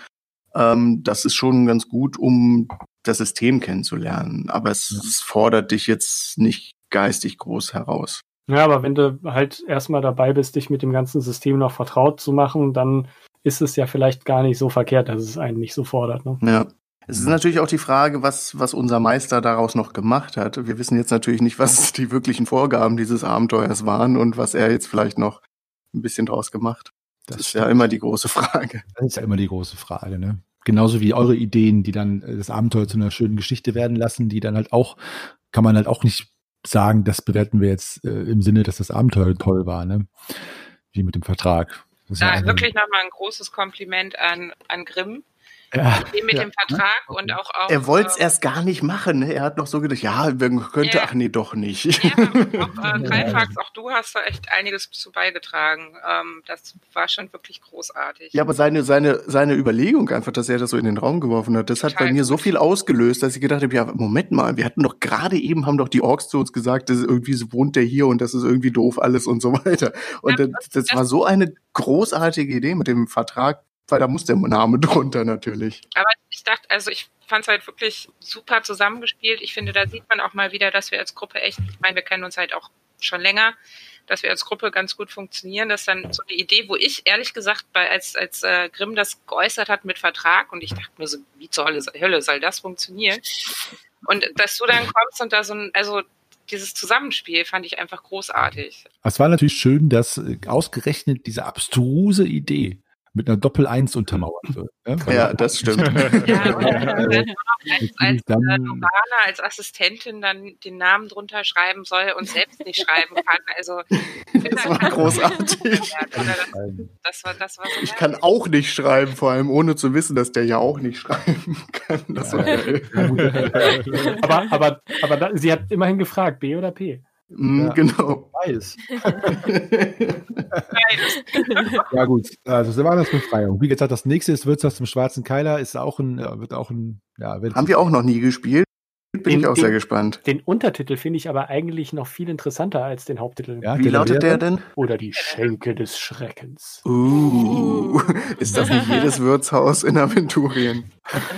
Speaker 3: Ähm, das ist schon ganz gut, um das System kennenzulernen. Aber es,
Speaker 1: Ja.
Speaker 3: es fordert dich jetzt nicht geistig groß heraus.
Speaker 6: Ja, aber wenn du halt erstmal dabei bist, dich mit dem ganzen System noch vertraut zu machen, dann ist es ja vielleicht gar nicht so verkehrt, dass es einen nicht so fordert. Ne?
Speaker 3: Ja. Es ist natürlich auch die Frage, was, was unser Meister daraus noch gemacht hat. Wir wissen jetzt natürlich nicht, was die wirklichen Vorgaben dieses Abenteuers waren und was er jetzt vielleicht noch ein bisschen draus gemacht. Das, ist ja immer die große Frage.
Speaker 1: Das ist ja immer die große Frage, ne? Genauso wie eure Ideen, die dann äh, das Abenteuer zu einer schönen Geschichte werden lassen, die dann halt auch, kann man halt auch nicht sagen, das bewerten wir jetzt äh, im Sinne, dass das Abenteuer toll war, ne? Wie mit dem Vertrag. Das ja
Speaker 4: Da
Speaker 1: einfach-
Speaker 4: wirklich nochmal ein großes Kompliment an, an Grimm.
Speaker 1: Ja,
Speaker 4: mit
Speaker 1: ja.
Speaker 4: dem Vertrag und auch auf.
Speaker 3: Er wollte es
Speaker 4: äh,
Speaker 3: erst gar nicht machen. Ne? Er hat noch so gedacht, ja, könnte,
Speaker 4: Ja.
Speaker 3: ach nee, doch nicht.
Speaker 4: Ja, auch äh, Greifax, auch du hast da echt einiges zu beigetragen. Ähm, das war schon wirklich großartig.
Speaker 3: Ja, aber seine, seine, seine Überlegung einfach, dass er das so in den Raum geworfen hat, das hat
Speaker 4: Total
Speaker 3: bei mir so viel ausgelöst, dass ich gedacht habe, ja, Moment mal, wir hatten doch gerade eben, haben doch die Orks zu uns gesagt, das ist irgendwie wohnt der hier und das ist irgendwie doof alles und so weiter. Und
Speaker 4: Ja,
Speaker 3: das, das war so eine großartige Idee mit dem Vertrag, weil da muss der Name drunter natürlich.
Speaker 4: Aber ich dachte, also ich fand es halt wirklich super zusammengespielt. Ich finde, da sieht man auch mal wieder, dass wir als Gruppe echt, ich meine, wir kennen uns halt auch schon länger, dass wir als Gruppe ganz gut funktionieren. Das ist dann so eine Idee, wo ich ehrlich gesagt, bei, als, als äh, Grimm das geäußert hat mit Vertrag und ich dachte mir so, wie zur Hölle, Hölle soll das funktionieren? Und dass du dann kommst und da so ein, also dieses Zusammenspiel fand ich einfach großartig.
Speaker 1: Es war natürlich schön, dass äh, ausgerechnet diese abstruse Idee mit einer Doppel-Eins untermauert wird. ne?
Speaker 3: Ja, das stimmt.
Speaker 4: Ja, und dann nur noch als, als
Speaker 1: Dann-
Speaker 4: äh, als Assistentin dann den Namen drunter schreiben soll und selbst nicht schreiben kann. Also
Speaker 3: Das war großartig.
Speaker 4: Das war, das war so
Speaker 3: Ich kann auch nicht schreiben, vor allem ohne zu wissen, dass der ja auch nicht schreiben kann. Das war geil.
Speaker 6: Aber, aber, aber da, sie hat immerhin gefragt, B oder P.
Speaker 3: Mm,
Speaker 1: Ja.
Speaker 3: Genau.
Speaker 1: Weiß.
Speaker 4: geil.
Speaker 1: Ja gut, also das war das Befreiung. Wie gesagt, das nächste ist Wirtshaus zum Schwarzen Keiler, ist auch ein, wird auch ein, ja, wird
Speaker 3: Haben wir auch noch nie gespielt. Bin
Speaker 6: Den-
Speaker 3: ich auch
Speaker 6: den-
Speaker 3: sehr gespannt.
Speaker 6: Den Untertitel finde ich aber eigentlich noch viel interessanter als den Haupttitel.
Speaker 1: ja,
Speaker 3: Wie lautet der denn?
Speaker 6: Oder die Schenke des Schreckens.
Speaker 3: Uh, ist das nicht jedes Wirtshaus in Aventurien?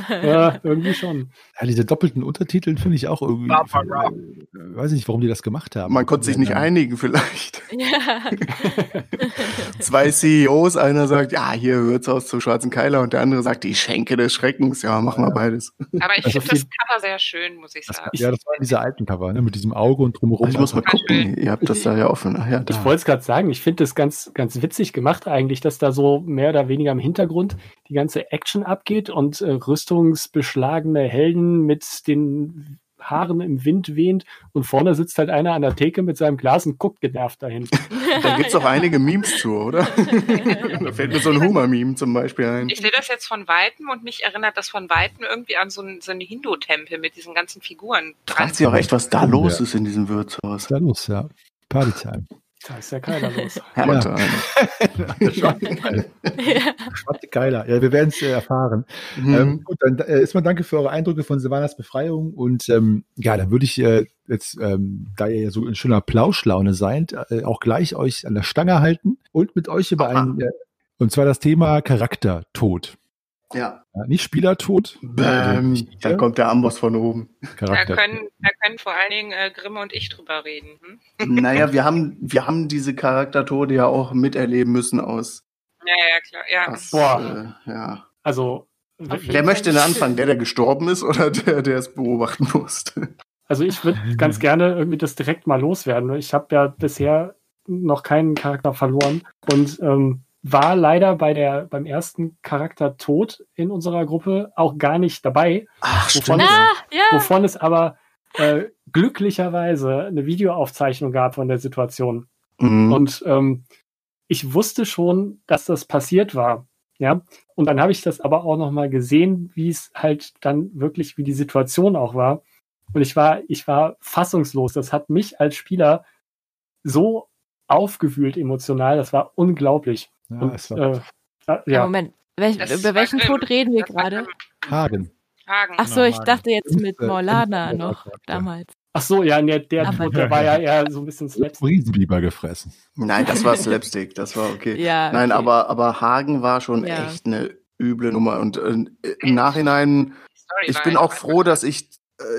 Speaker 6: Ja, irgendwie schon.
Speaker 1: Ja, diese doppelten Untertitel finde ich auch irgendwie.
Speaker 5: Barbara.
Speaker 1: Äh, weiß ich nicht, warum die das gemacht haben.
Speaker 3: Man konnte sich nicht
Speaker 1: Ja.
Speaker 3: einigen vielleicht.
Speaker 2: Ja.
Speaker 3: Zwei CEOs, einer sagt, ja, hier Wirtshaus zum Schwarzen Keiler und der andere sagt, die Schenke des Schreckens. Ja, machen wir beides.
Speaker 4: Aber ich
Speaker 1: Also
Speaker 4: finde das Cover sehr schön, muss ich
Speaker 1: Das,
Speaker 4: sagen.
Speaker 1: ja, das waren diese alten Cover, ne, mit diesem Auge und drumherum.
Speaker 3: Ich muss mal
Speaker 1: Also,
Speaker 3: gucken. Ihr habt das da ja offen. Ach ja,
Speaker 6: Ich
Speaker 3: da.
Speaker 6: wollte es gerade sagen, ich finde das ganz, ganz witzig gemacht eigentlich, dass da so mehr oder weniger im Hintergrund die ganze Action abgeht und äh, rüstungsbeschlagene Helden mit den Haaren im Wind wehend und vorne sitzt halt einer an der Theke mit seinem Glas und guckt genervt dahin.
Speaker 3: Da gibt's doch einige Memes zu, oder? da fällt mir so ein Humor-Meme zum Beispiel ein.
Speaker 4: Ich sehe das jetzt von Weitem und mich erinnert das von Weitem irgendwie an so einen, so einen Hindu-Tempel mit diesen ganzen Figuren.
Speaker 3: Fragt sich auch echt, was da los ist in diesem Wirtshaus.
Speaker 1: Was ist da los, ja. Partytime.
Speaker 6: Da ist ja keiner los.
Speaker 3: Herrgott,
Speaker 1: Schwarze Keiler. Ja, wir werden es äh, erfahren.
Speaker 3: Mhm.
Speaker 1: Ähm, gut, dann äh, erstmal danke für eure Eindrücke von Silvanas Befreiung und ähm, ja, dann würde ich äh, jetzt, ähm, da ihr ja so in schöner Plauschlaune seid, äh, auch gleich euch an der Stange halten und mit euch über
Speaker 3: Aha.
Speaker 1: ein, äh, und zwar das Thema Charaktertod.
Speaker 3: Ja.
Speaker 1: Ja, nicht Spielertod,
Speaker 3: Bäm, da kommt der Amboss von oben.
Speaker 4: Da können, da können vor allen Dingen äh, Grimme und ich drüber reden. Hm?
Speaker 3: Naja, wir haben, wir haben diese Charaktertode ja auch miterleben müssen aus.
Speaker 4: Ja, ja, klar. Ja.
Speaker 3: aus
Speaker 6: Boah.
Speaker 3: Äh, ja.
Speaker 6: Also,
Speaker 3: Wer möchte denn anfangen? Der, der gestorben ist oder der, der es beobachten musste?
Speaker 6: also ich würde ganz gerne irgendwie das direkt mal loswerden. Ich habe ja bisher noch keinen Charakter verloren und ähm, war leider bei der beim ersten Charakter tot in unserer Gruppe auch gar nicht dabei,
Speaker 3: Ach,
Speaker 6: Wovon
Speaker 3: stimmt.
Speaker 6: es-
Speaker 2: Ah, ja.
Speaker 6: wovon es aber äh, glücklicherweise eine Videoaufzeichnung gab von der Situation.
Speaker 3: Mhm.
Speaker 6: Und ähm, ich wusste schon, dass das passiert war. Ja. Und dann habe ich das aber auch noch mal gesehen, wie es halt dann wirklich, wie die Situation auch war. Und ich war, ich war fassungslos. Das hat mich als Spieler so aufgewühlt emotional. Das war unglaublich.
Speaker 1: Ja,
Speaker 6: Und,
Speaker 1: es war
Speaker 6: äh, äh,
Speaker 2: Ja. Moment, welch, über welchen. Tod reden wir
Speaker 4: Das
Speaker 2: gerade?
Speaker 1: Hagen.
Speaker 4: Hagen.
Speaker 2: Ach so,
Speaker 5: Genau,
Speaker 2: ich dachte jetzt mit Morlana noch damals.
Speaker 6: Ach so, ja, der, der, Tod, der war ja eher so ein bisschen slapstick.
Speaker 1: Riesenbiber gefressen.
Speaker 3: Nein, das war Slapstick, das war okay.
Speaker 2: Ja,
Speaker 3: Nein,
Speaker 2: okay.
Speaker 3: aber, aber Hagen war schon
Speaker 2: Ja.
Speaker 3: echt eine üble Nummer. Und äh, im Nachhinein, ich bin auch froh, dass ich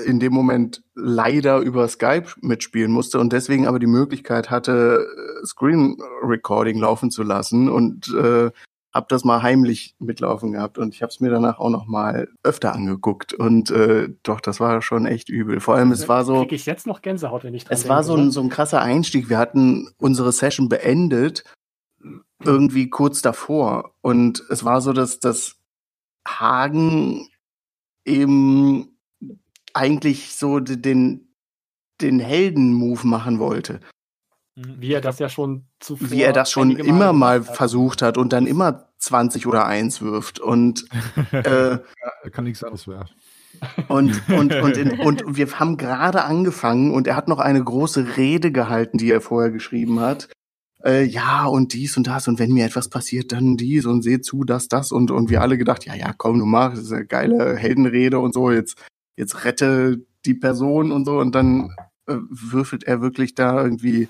Speaker 3: in dem Moment leider über Skype mitspielen musste und deswegen aber die Möglichkeit hatte, äh, Screen Recording laufen zu lassen und äh, habe das mal heimlich mitlaufen gehabt und ich habe es mir danach auch noch mal öfter angeguckt und äh, doch, das war schon echt übel. Vor allem, es war so,
Speaker 6: Krieg ich jetzt noch Gänsehaut, wenn ich dran
Speaker 3: es war
Speaker 6: denke,
Speaker 3: so ein, so ein krasser Einstieg. Wir hatten unsere Session beendet, irgendwie kurz davor. Und es war so, dass das Hagen eben eigentlich so den, den Helden-Move machen wollte.
Speaker 6: Wie er das ja schon zuvor.
Speaker 3: Wie er das schon immer mal
Speaker 6: hat.
Speaker 3: versucht hat und dann immer 20 oder 1 wirft. Und, äh,
Speaker 1: Ja, kann nichts anderes werden.
Speaker 3: und, und, und, in, und wir haben gerade angefangen und er hat noch eine große Rede gehalten, die er vorher geschrieben hat. Äh, ja, und dies und das, und wenn mir etwas passiert, dann dies und seht zu, das, das, und, und wir alle gedacht, ja, ja, komm, du mach, das ist eine geile Heldenrede und so, jetzt, jetzt rette die Person und so, und dann äh, würfelt er wirklich da irgendwie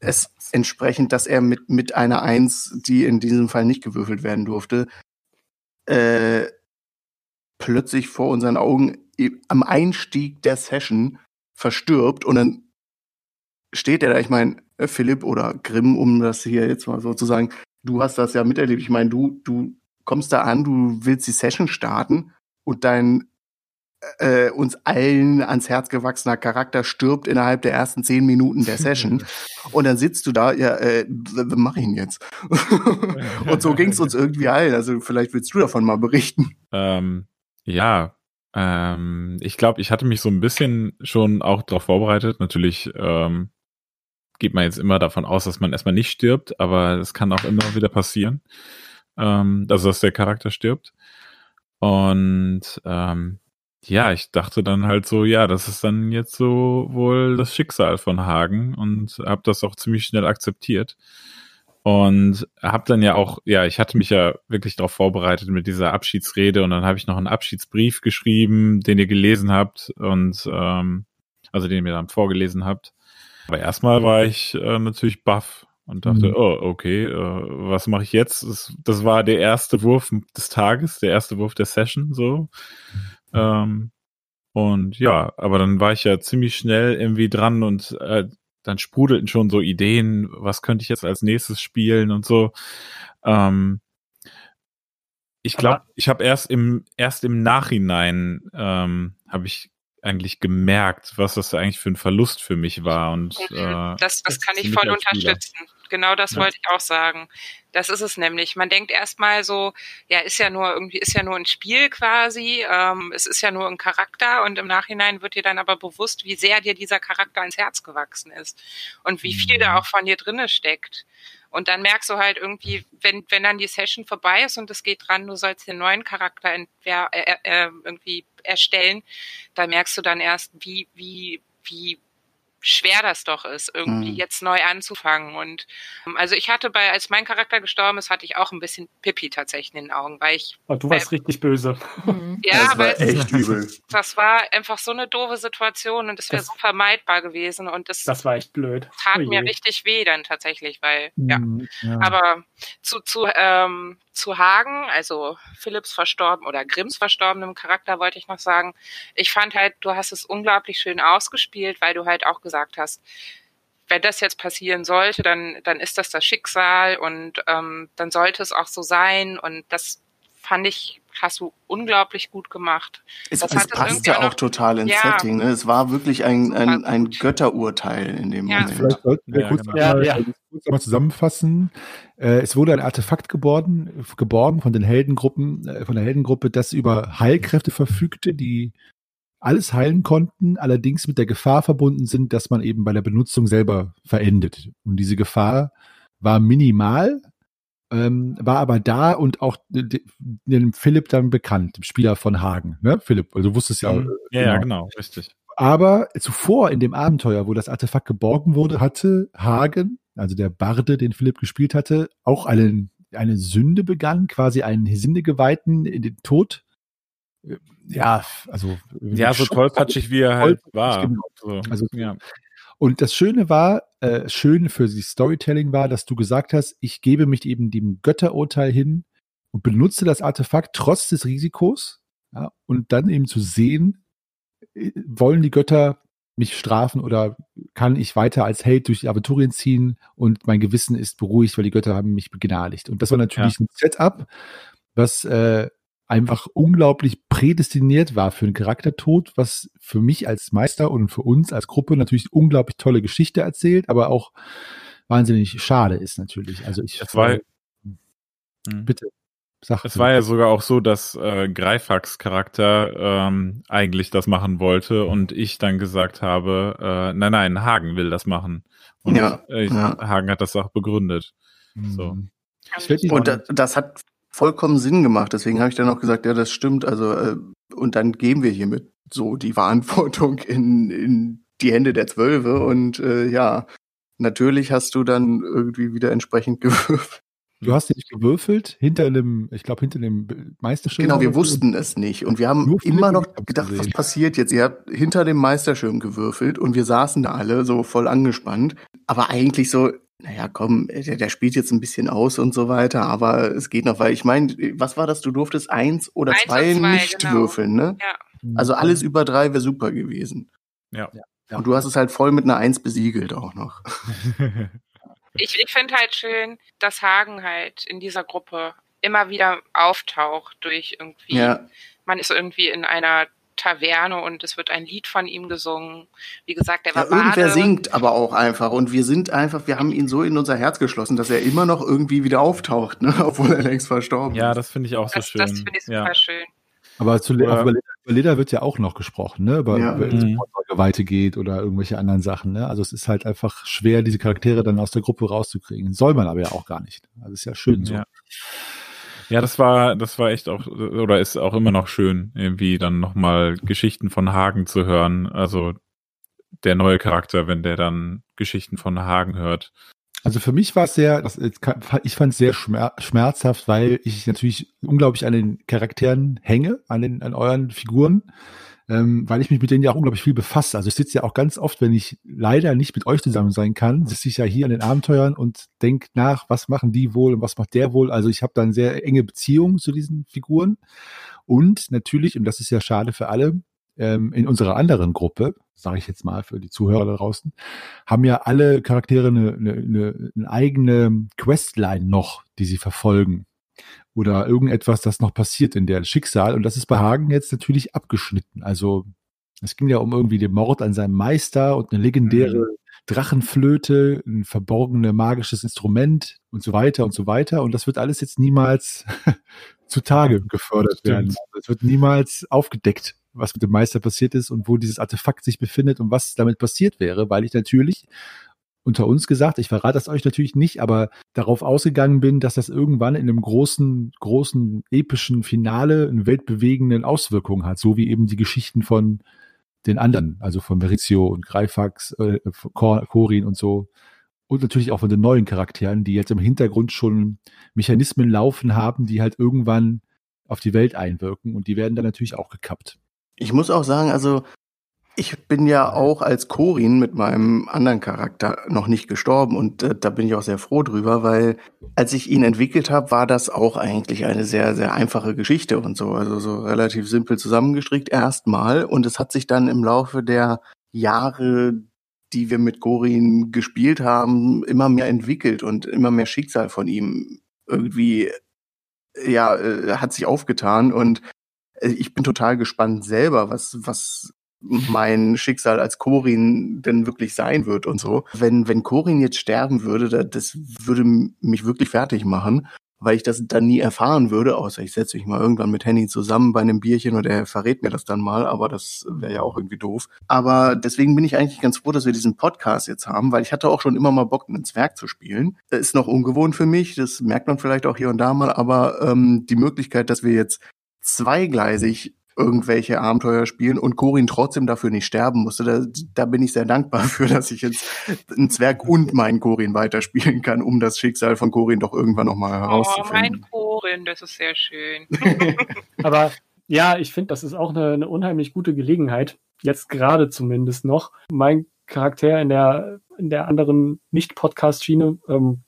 Speaker 3: es entsprechend, dass er mit, mit einer Eins, die in diesem Fall nicht gewürfelt werden durfte, äh, plötzlich vor unseren Augen am Einstieg der Session verstirbt und dann steht er da, ich meine, äh, Philipp oder Grimm, um das hier jetzt mal so zu sagen, du hast das ja miterlebt. Ich meine, du, du kommst da an, du willst die Session starten und dein äh, uns allen ans Herz gewachsener Charakter stirbt innerhalb der ersten zehn Minuten der Session. und dann sitzt du da, ja, äh, was mach ich denn jetzt? und so ging's uns irgendwie allen. Also vielleicht willst du davon mal berichten.
Speaker 5: Ähm, ja, ähm, ich glaube, ich hatte mich so ein bisschen schon auch darauf vorbereitet. Natürlich ähm, geht man jetzt immer davon aus, dass man erstmal nicht stirbt, aber es kann auch immer wieder passieren, ähm, also dass der Charakter stirbt. Und ähm, ja, ich dachte dann halt so, ja, das ist dann jetzt so wohl das Schicksal von Hagen und habe das auch ziemlich schnell akzeptiert. Und habe dann ja auch, ja, ich hatte mich ja wirklich darauf vorbereitet mit dieser Abschiedsrede und dann habe ich noch einen Abschiedsbrief geschrieben, den ihr gelesen habt und ähm, also den ihr mir dann vorgelesen habt. Aber erstmal war ich äh, natürlich baff und dachte,
Speaker 1: Mhm.
Speaker 5: oh, okay, äh, was mache ich jetzt? Das, das war der erste Wurf des Tages, der erste Wurf der Session, so. Ähm, und ja, aber dann war ich ja ziemlich schnell irgendwie dran und äh, dann sprudelten schon so Ideen, was könnte ich jetzt als nächstes spielen und so. Ähm, ich glaube, ich habe erst im erst im Nachhinein ähm, habe ich eigentlich gemerkt, was das eigentlich für ein Verlust für mich war und äh,
Speaker 4: Das, das kann ich voll unterstützen. Genau das
Speaker 5: Ja.
Speaker 4: wollte ich auch sagen. Das ist es nämlich. Man denkt erstmal so, ja, ist ja nur irgendwie, ist ja nur ein Spiel quasi, ähm, es ist ja nur ein Charakter und im Nachhinein wird dir dann aber bewusst, wie sehr dir dieser Charakter ins Herz gewachsen ist und wie viel
Speaker 5: Mhm.
Speaker 4: da auch von dir drinne steckt. Und dann merkst du halt irgendwie, wenn, wenn dann die Session vorbei ist und es geht dran, du sollst den neuen Charakter entwer äh, äh, irgendwie erstellen, da merkst du dann erst, wie, wie, wie schwer das doch ist, irgendwie
Speaker 3: Mhm.
Speaker 4: jetzt neu anzufangen. Und ähm, also ich hatte bei, als mein Charakter gestorben ist, hatte ich auch ein bisschen Pippi tatsächlich in den Augen, weil ich,
Speaker 6: Oh, du warst richtig böse.
Speaker 2: Mhm.
Speaker 4: ja,
Speaker 3: das war echt übel.
Speaker 4: das war einfach so eine doofe Situation und es wäre so vermeidbar gewesen und das,
Speaker 6: Das war echt blöd.
Speaker 4: tat
Speaker 6: Oh je.
Speaker 4: mir richtig weh dann tatsächlich, weil, ja.
Speaker 1: Mhm, ja.
Speaker 4: Aber zu, zu, ähm, zu Hagen, also Philipps verstorben oder Grimms verstorbenem Charakter wollte ich noch sagen, ich fand halt, du hast es unglaublich schön ausgespielt, weil du halt auch gesagt hast, wenn das jetzt passieren sollte, dann, dann ist das das Schicksal und ähm, dann sollte es auch so sein. Und das fand ich, hast du unglaublich gut gemacht.
Speaker 3: Es,
Speaker 4: Das
Speaker 3: es
Speaker 4: hat es
Speaker 3: passt ja
Speaker 4: auch noch-
Speaker 3: total ins
Speaker 4: Ja.
Speaker 3: Setting. Ne? Es war wirklich ein, ein, ein. Götterurteil in dem
Speaker 4: Ja.
Speaker 3: Moment.
Speaker 1: Vielleicht sollten wir
Speaker 5: Ja,
Speaker 1: kurz,
Speaker 5: genau.
Speaker 1: einmal,
Speaker 6: Ja, ja.
Speaker 1: kurz einmal zusammenfassen. Äh, es wurde ein Artefakt geborgen, geborgen von den Heldengruppen, äh, von der Heldengruppe, das über Heilkräfte verfügte, die alles heilen konnten, allerdings mit der Gefahr verbunden sind, dass man eben bei der Benutzung selber verendet. Und diese Gefahr war minimal, ähm, war aber da und auch de- de- dem Philipp dann bekannt, dem Spieler von Hagen. Ne? Philipp, also du wusstest ja.
Speaker 5: Mhm.
Speaker 1: äh,
Speaker 5: ja, ja, genau, richtig.
Speaker 1: aber zuvor in dem Abenteuer, wo das Artefakt geborgen wurde, hatte Hagen, also der Barde, den Philipp gespielt hatte, auch einen, eine Sünde begangen, quasi einen Sindegeweihten in den Tod. Äh, Ja, also.
Speaker 5: Ja, so tollpatschig wie er halt war.
Speaker 1: genau.
Speaker 5: So,
Speaker 1: Also-
Speaker 5: ja.
Speaker 1: Und das Schöne war, äh, schön für die Storytelling war, dass du gesagt hast, ich gebe mich eben dem Götterurteil hin und benutze das Artefakt trotz des Risikos. Ja, und dann eben zu sehen, äh, wollen die Götter mich strafen oder kann ich weiter als Held durch die Aventurien ziehen und mein Gewissen ist beruhigt, weil die Götter haben mich begnadigt. Und das war natürlich ein Setup, was äh, einfach unglaublich prädestiniert war für einen Charaktertod, was für mich als Meister und für uns als Gruppe natürlich unglaublich tolle Geschichte erzählt, aber auch wahnsinnig schade ist natürlich. Also ich
Speaker 5: Das war-
Speaker 1: äh,
Speaker 5: Mhm.
Speaker 1: bitte. Sag
Speaker 5: Es war ja sogar auch so, dass äh, Greifax Charakter ähm, eigentlich das machen wollte und ich dann gesagt habe, äh, nein, nein, Hagen will das machen. Und
Speaker 3: Ja,
Speaker 5: äh,
Speaker 3: ja.
Speaker 5: Hagen hat das auch begründet. So.
Speaker 1: Mhm. Ich werd die-
Speaker 3: Und das hat vollkommen Sinn gemacht. Deswegen habe ich dann auch gesagt, ja, das stimmt. Also äh, und dann geben wir hiermit so die Verantwortung in, in die Hände der Zwölfe. Und äh, ja, natürlich hast du dann irgendwie wieder entsprechend gewürfelt.
Speaker 1: Du hast nicht gewürfelt hinter einem, ich glaube, hinter dem Meisterschirm.
Speaker 3: Genau, wir wussten es nicht. Und wir haben immer noch gedacht, was passiert jetzt? Ihr habt hinter dem Meisterschirm gewürfelt und wir saßen da alle so voll angespannt. Aber eigentlich so, naja, komm, der, der spielt jetzt ein bisschen aus und so weiter, aber es geht noch, weil ich meine, was war das? Du durftest eins oder
Speaker 4: Eins
Speaker 3: zwei,
Speaker 4: zwei,
Speaker 3: nicht
Speaker 4: genau.
Speaker 3: würfeln, ne?
Speaker 4: Ja.
Speaker 3: Also alles über drei wäre super gewesen.
Speaker 5: Ja.
Speaker 1: Ja.
Speaker 3: Und du hast es halt voll mit einer Eins besiegelt auch noch.
Speaker 4: Ich, ich finde halt schön, dass Hagen halt in dieser Gruppe immer wieder auftaucht durch irgendwie,
Speaker 3: Ja,
Speaker 4: man ist irgendwie in einer Taverne und es wird ein Lied von ihm gesungen. Wie gesagt,
Speaker 3: ja
Speaker 4: war
Speaker 3: irgendwer
Speaker 4: Bade.
Speaker 3: singt aber auch einfach. Und wir sind einfach, wir haben ihn so in unser Herz geschlossen, dass er immer noch irgendwie wieder auftaucht, ne? obwohl er längst verstorben
Speaker 5: ja,
Speaker 3: ist.
Speaker 5: das finde ich auch so
Speaker 4: Das,
Speaker 5: schön.
Speaker 4: das finde ich super
Speaker 5: ja.
Speaker 4: schön.
Speaker 1: Aber zu
Speaker 5: Oder-
Speaker 1: über, Leda wird ja auch noch gesprochen, ne? Über,
Speaker 3: Ja.
Speaker 1: über
Speaker 5: Mhm.
Speaker 1: Geweihte geht oder irgendwelche anderen Sachen, ne? Also es ist halt einfach schwer, diese Charaktere dann aus der Gruppe rauszukriegen. Soll man aber ja auch gar nicht. Also ist ja schön so.
Speaker 5: Ja. Ja, das war, das war echt auch, oder ist auch immer noch schön, irgendwie dann nochmal Geschichten von Hagen zu hören. Also der neue Charakter, wenn der dann Geschichten von Hagen hört.
Speaker 1: Also für mich war es sehr, das, ich fand es sehr schmer schmerzhaft, weil ich natürlich unglaublich an den Charakteren hänge, an den, an euren Figuren, ähm, weil ich mich mit denen ja auch unglaublich viel befasse. Also ich sitze ja auch ganz oft, wenn ich leider nicht mit euch zusammen sein kann, sitze ich ja hier an den Abenteuern und denke nach, was machen die wohl und was macht der wohl. Also ich habe da eine sehr enge Beziehung zu diesen Figuren. Und natürlich, und das ist ja schade für alle, ähm, in unserer anderen Gruppe, sage ich jetzt mal für die Zuhörer da draußen, haben ja alle Charaktere eine, eine, eine, eine eigene Questline noch, die sie verfolgen. Oder irgendetwas, das noch passiert in der Schicksal. Und das ist bei Hagen jetzt natürlich abgeschnitten. Also es ging ja um irgendwie den Mord an seinem Meister und eine legendäre Drachenflöte, ein verborgenes magisches Instrument und so weiter und so weiter. Und das wird alles jetzt niemals zutage gefördert
Speaker 5: Stimmt.
Speaker 1: werden. Es wird niemals aufgedeckt, was mit dem Meister passiert ist und wo dieses Artefakt sich befindet und was damit passiert wäre, weil ich natürlich unter uns gesagt, ich verrate das euch natürlich nicht, aber darauf ausgegangen bin, dass das irgendwann in einem großen, großen, epischen Finale eine weltbewegenden Auswirkungen hat, so wie eben die Geschichten von den anderen, also von Maurizio und Greifax, äh, Cor und so. Und natürlich auch von den neuen Charakteren, die jetzt im Hintergrund schon Mechanismen laufen haben, die halt irgendwann auf die Welt einwirken und die werden dann natürlich auch gekappt.
Speaker 3: Ich muss auch sagen, also ich bin ja auch als Corin mit meinem anderen Charakter noch nicht gestorben und äh, da bin ich auch sehr froh drüber, weil als ich ihn entwickelt habe, war das auch eigentlich eine sehr, sehr einfache Geschichte und so, also so relativ simpel zusammengestrickt erstmal und es hat sich dann im Laufe der Jahre, die wir mit Corin gespielt haben, immer mehr entwickelt und immer mehr Schicksal von ihm irgendwie ja, äh, hat sich aufgetan und äh, ich bin total gespannt selber, was, was mein Schicksal als Corin denn wirklich sein wird und so. Wenn, wenn Corin jetzt sterben würde, da- das würde mich wirklich fertig machen, weil ich das dann nie erfahren würde, außer ich setze mich mal irgendwann mit Henny zusammen bei einem Bierchen und er verrät mir das dann mal, aber das wäre ja auch irgendwie doof. Aber deswegen bin ich eigentlich ganz froh, dass wir diesen Podcast jetzt haben, weil ich hatte auch schon immer mal Bock, einen Zwerg zu spielen. Das ist noch ungewohnt für mich, das merkt man vielleicht auch hier und da mal, aber ähm, die Möglichkeit, dass wir jetzt zweigleisig irgendwelche Abenteuer spielen und Corin trotzdem dafür nicht sterben musste. Da, da bin ich sehr dankbar für, dass ich jetzt einen Zwerg und meinen Corin weiterspielen kann, um das Schicksal von Corin doch irgendwann nochmal
Speaker 4: Oh, mein
Speaker 3: herauszufinden.
Speaker 4: Chorin, das ist sehr schön.
Speaker 6: Aber ja, ich finde, das ist auch eine, eine unheimlich gute Gelegenheit, jetzt gerade zumindest noch, mein Charakter in der, in der anderen Nicht-Podcast-Schiene ähm,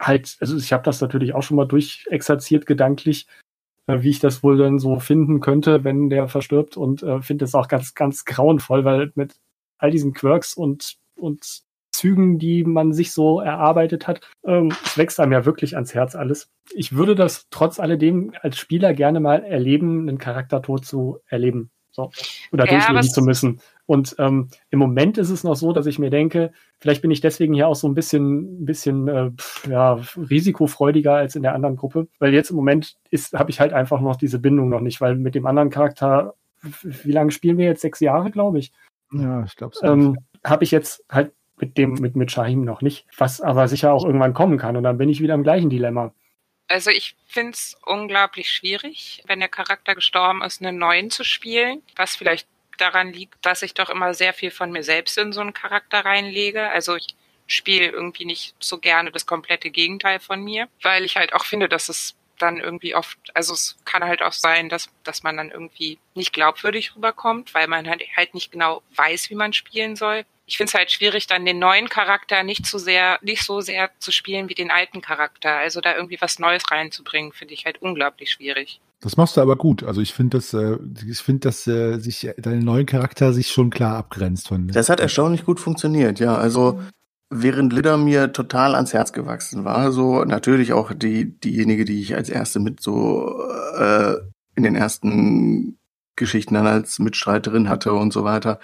Speaker 6: halt, also ich habe das natürlich auch schon mal durchexerziert gedanklich, äh, wie ich das wohl dann so finden könnte, wenn der verstirbt und äh, finde es auch ganz, ganz grauenvoll, weil mit all diesen Quirks und, und Zügen, die man sich so erarbeitet hat, ähm, es wächst einem ja wirklich ans Herz alles. Ich würde das trotz alledem als Spieler gerne mal erleben, einen Charaktertod zu erleben. So. Oder
Speaker 4: Ja,
Speaker 6: durchleben zu müssen. Und ähm, im Moment ist es noch so, dass ich mir denke, vielleicht bin ich deswegen hier auch so ein bisschen, ein bisschen äh, ja, risikofreudiger als in der anderen Gruppe. Weil jetzt im Moment ist, habe ich halt einfach noch diese Bindung noch nicht, weil mit dem anderen Charakter, wie lange spielen wir jetzt? Sechs Jahre, glaube ich.
Speaker 1: Ja, ich glaube so.
Speaker 6: Ähm, habe ich jetzt halt mit dem, mit, mit Shahim noch nicht, was aber sicher auch irgendwann kommen kann. Und dann bin ich wieder im gleichen Dilemma.
Speaker 4: Also ich find's unglaublich schwierig, wenn der Charakter gestorben ist, einen neuen zu spielen, was vielleicht daran liegt, dass ich doch immer sehr viel von mir selbst in so einen Charakter reinlege. Also ich spiele irgendwie nicht so gerne das komplette Gegenteil von mir, weil ich halt auch finde, dass es dann irgendwie oft, also es kann halt auch sein, dass, dass man dann irgendwie nicht glaubwürdig rüberkommt, weil man halt, halt nicht genau weiß, wie man spielen soll. Ich finde es halt schwierig, dann den neuen Charakter nicht so sehr, nicht so sehr zu spielen wie den alten Charakter. Also da irgendwie was Neues reinzubringen, finde ich halt unglaublich schwierig.
Speaker 1: Das machst du aber gut. Also ich finde, dass äh, ich finde, dass äh, sich dein neuen Charakter sich schon klar abgrenzt von.
Speaker 3: Das hat erstaunlich gut funktioniert, ja. Also während Lidder mir total ans Herz gewachsen war, so natürlich auch die diejenige, die ich als erste mit so äh, in den ersten Geschichten dann als Mitstreiterin hatte und so weiter,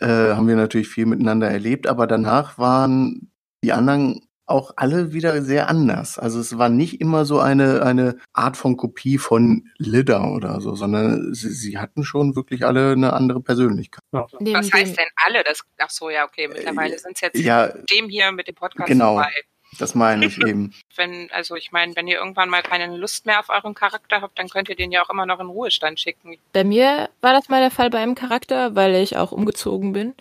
Speaker 3: äh, haben wir natürlich viel miteinander erlebt. Aber danach waren die anderen auch alle wieder sehr anders. Also es war nicht immer so eine, eine Art von Kopie von Lidda oder so, sondern sie, sie hatten schon wirklich alle eine andere Persönlichkeit.
Speaker 6: Ja.
Speaker 4: Was heißt denn alle? Das, ach so, ja, okay, mittlerweile sind es jetzt
Speaker 3: Ja,
Speaker 4: dem hier mit dem Podcast
Speaker 3: Genau.
Speaker 4: vorbei.
Speaker 3: Das meine ich eben.
Speaker 4: Wenn, also ich meine, wenn ihr irgendwann mal keine Lust mehr auf euren Charakter habt, dann könnt ihr den ja auch immer noch in Ruhestand schicken.
Speaker 2: Bei mir war das mal der Fall bei einem Charakter, weil ich auch umgezogen bin.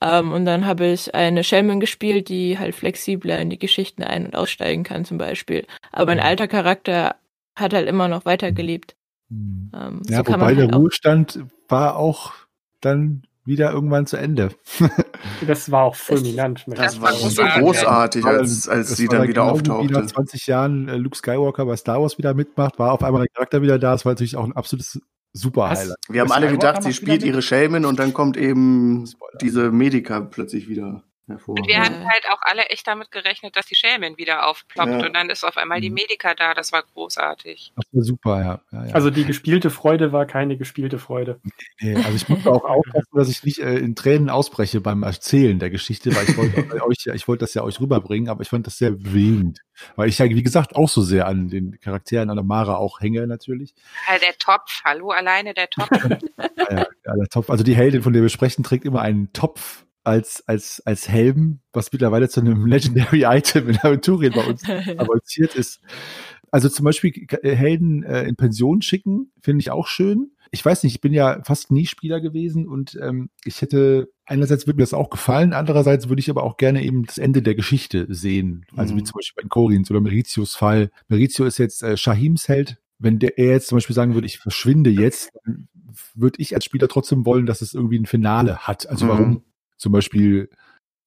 Speaker 2: Ähm, und dann habe ich eine Schelmin gespielt, die halt flexibler in die Geschichten ein- und aussteigen kann, zum Beispiel. Aber mein alter Charakter hat halt immer noch weitergelebt.
Speaker 1: Hm.
Speaker 2: Ähm,
Speaker 1: Ja,
Speaker 2: so kann
Speaker 1: wobei der
Speaker 2: halt auch,
Speaker 1: Ruhestand war auch dann wieder irgendwann zu Ende.
Speaker 6: Das war auch fulminant.
Speaker 3: Das
Speaker 4: Das
Speaker 3: war so
Speaker 4: großartig.
Speaker 3: als, als
Speaker 1: Das
Speaker 3: sie dann wieder
Speaker 1: genau wie
Speaker 3: auftauchte.
Speaker 1: Nach 20 Jahren äh, Luke Skywalker bei Star Wars wieder mitmacht, war auf einmal der Charakter wieder da. Das war natürlich auch ein absolutes super
Speaker 6: Was?
Speaker 1: Highlight.
Speaker 3: Wir haben alle
Speaker 6: Skywalker
Speaker 3: gedacht, sie spielt ihre Shaman und dann kommt eben
Speaker 1: Spoiler.
Speaker 3: diese Medica plötzlich wieder.
Speaker 4: Und wir
Speaker 2: Ja.
Speaker 4: hatten halt auch alle echt damit gerechnet, dass die Shaman wieder aufploppt
Speaker 3: Ja.
Speaker 4: und dann ist auf einmal die
Speaker 1: Mhm.
Speaker 4: Medica da. Das war großartig.
Speaker 1: Das war super, ja. ja, ja.
Speaker 6: Also die gespielte Freude war keine gespielte Freude.
Speaker 1: Nee, also ich musste auch aufpassen, dass ich nicht äh, in Tränen ausbreche beim Erzählen der Geschichte, weil ich wollte bei euch, ich wollte das ja euch rüberbringen, aber ich fand das sehr bewegend. Weil ich ja, wie gesagt, auch so sehr an den Charakteren an der Mara auch hänge natürlich.
Speaker 4: Der Topf, hallo, alleine der Topf.
Speaker 1: Ja, der Topf. Also die Heldin, von der wir sprechen, trägt immer einen Topf als, als, als Helm, was mittlerweile zu einem Legendary Item in Aventurien bei uns avanciert ist. Also zum Beispiel Helden äh, in Pension schicken, finde ich auch schön. Ich weiß nicht, ich bin ja fast nie Spieler gewesen und ähm, ich hätte, einerseits würde mir das auch gefallen, andererseits würde ich aber auch gerne eben das Ende der Geschichte sehen. Also wie
Speaker 3: Mhm.
Speaker 1: zum Beispiel bei Korins oder Meritius Fall. Meritio ist jetzt äh, Shahims Held. Wenn der er jetzt zum Beispiel sagen würde, ich verschwinde jetzt, dann würde ich als Spieler trotzdem wollen, dass es irgendwie ein Finale hat. Also
Speaker 3: Mhm.
Speaker 1: warum zum Beispiel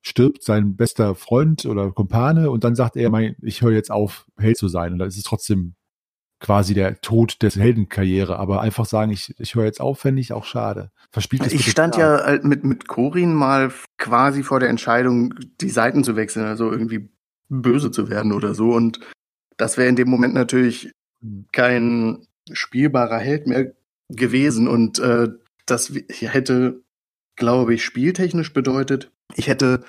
Speaker 1: stirbt sein bester Freund oder Kumpane und dann sagt er, mein, ich höre jetzt auf, Held zu sein. Und dann ist es trotzdem quasi der Tod des Heldenkarriere. Aber einfach sagen, ich, ich höre jetzt auf, fände ich auch schade. Verspielt das
Speaker 3: Ich stand ja halt mit, mit Corin mal quasi vor der Entscheidung, die Seiten zu wechseln, also irgendwie böse zu werden oder so. Und das wäre in dem Moment natürlich kein spielbarer Held mehr gewesen. Und äh, das hätte, glaube ich, spieltechnisch bedeutet, ich hätte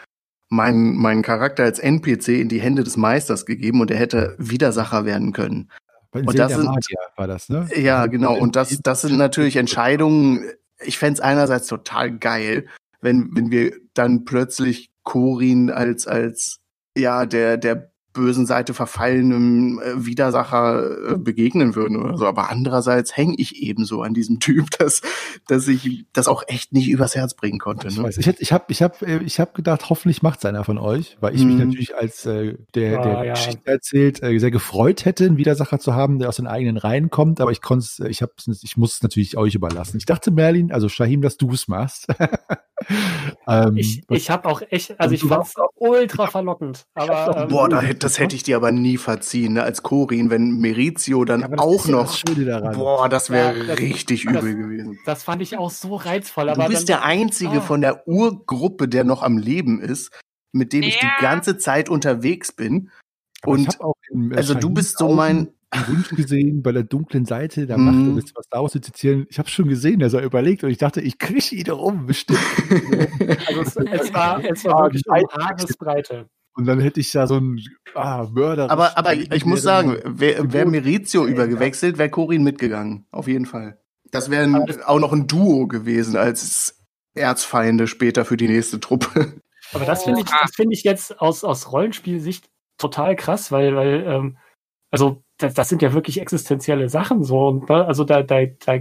Speaker 3: meinen, meinen Charakter als NPC in die Hände des Meisters gegeben und er hätte Widersacher werden können.
Speaker 1: Bei
Speaker 3: und das
Speaker 1: der
Speaker 3: sind-
Speaker 1: Magier war das, ne?
Speaker 3: Ja, genau. Und das, das sind natürlich Entscheidungen. Ich fänd's einerseits total geil, wenn, wenn wir dann plötzlich Corin als, als, ja, der, der bösen Seite verfallenem äh, Widersacher äh, begegnen würden oder so. Aber andererseits hänge ich eben so an diesem Typ, dass, dass ich das auch echt nicht übers Herz bringen konnte.
Speaker 1: Ich
Speaker 3: Ne?
Speaker 1: weiß, ich hätte, ich habe, ich habe, äh, ich habe gedacht, hoffentlich macht's einer von euch, weil ich mich
Speaker 3: Mhm.
Speaker 1: natürlich als äh, der, der
Speaker 6: Ah, ja.
Speaker 1: Geschichte erzählt äh, sehr gefreut hätte, einen Widersacher zu haben, der aus den eigenen Reihen kommt. Aber ich konnte, ich habe, ich muss es natürlich euch überlassen. Ich dachte, Merlin, also Shahim, dass du es machst. ähm,
Speaker 6: Ich, ich habe auch echt, also ich
Speaker 1: Du
Speaker 6: fand's ultra verlockend. Aber ähm,
Speaker 3: Boah, da, hätt- das hätte ich dir aber nie verziehen, ne? als Corin, wenn Merizio dann
Speaker 1: Ja, das
Speaker 3: auch noch.
Speaker 1: das.
Speaker 3: Boah, das wäre
Speaker 6: Ja, das-
Speaker 3: richtig
Speaker 6: das-
Speaker 3: übel gewesen.
Speaker 6: das fand ich auch so reizvoll.
Speaker 3: Du bist
Speaker 6: dann,
Speaker 3: der Einzige
Speaker 6: Ah.
Speaker 3: von der Urgruppe, der noch am Leben ist, mit dem ich
Speaker 4: Ja.
Speaker 3: die ganze Zeit unterwegs bin.
Speaker 1: Aber ich
Speaker 3: Und
Speaker 1: auch äh,
Speaker 3: also du bist so mein,
Speaker 1: Wunsch gesehen bei der dunklen Seite der Macht, um jetzt was daraus zu zitieren. Ich habe schon gesehen, dass er überlegt und ich dachte, ich kriege ihn rum, bestimmt.
Speaker 6: Also es, es war, es war wirklich um Haaresbreite.
Speaker 1: Und dann hätte ich da so einen ah, Mörder.
Speaker 3: Aber, aber ich, ich muss sagen, wäre wär Merizio übergewechselt, wäre Corin mitgegangen. Auf jeden Fall. Das wäre ein- auch noch ein Duo gewesen als Erzfeinde später für die nächste Truppe.
Speaker 6: Aber das finde ich, das finde ich jetzt aus, aus Rollenspielsicht total krass, weil, weil, ähm, also das, das sind ja wirklich existenzielle Sachen so und ne, also da, da, da,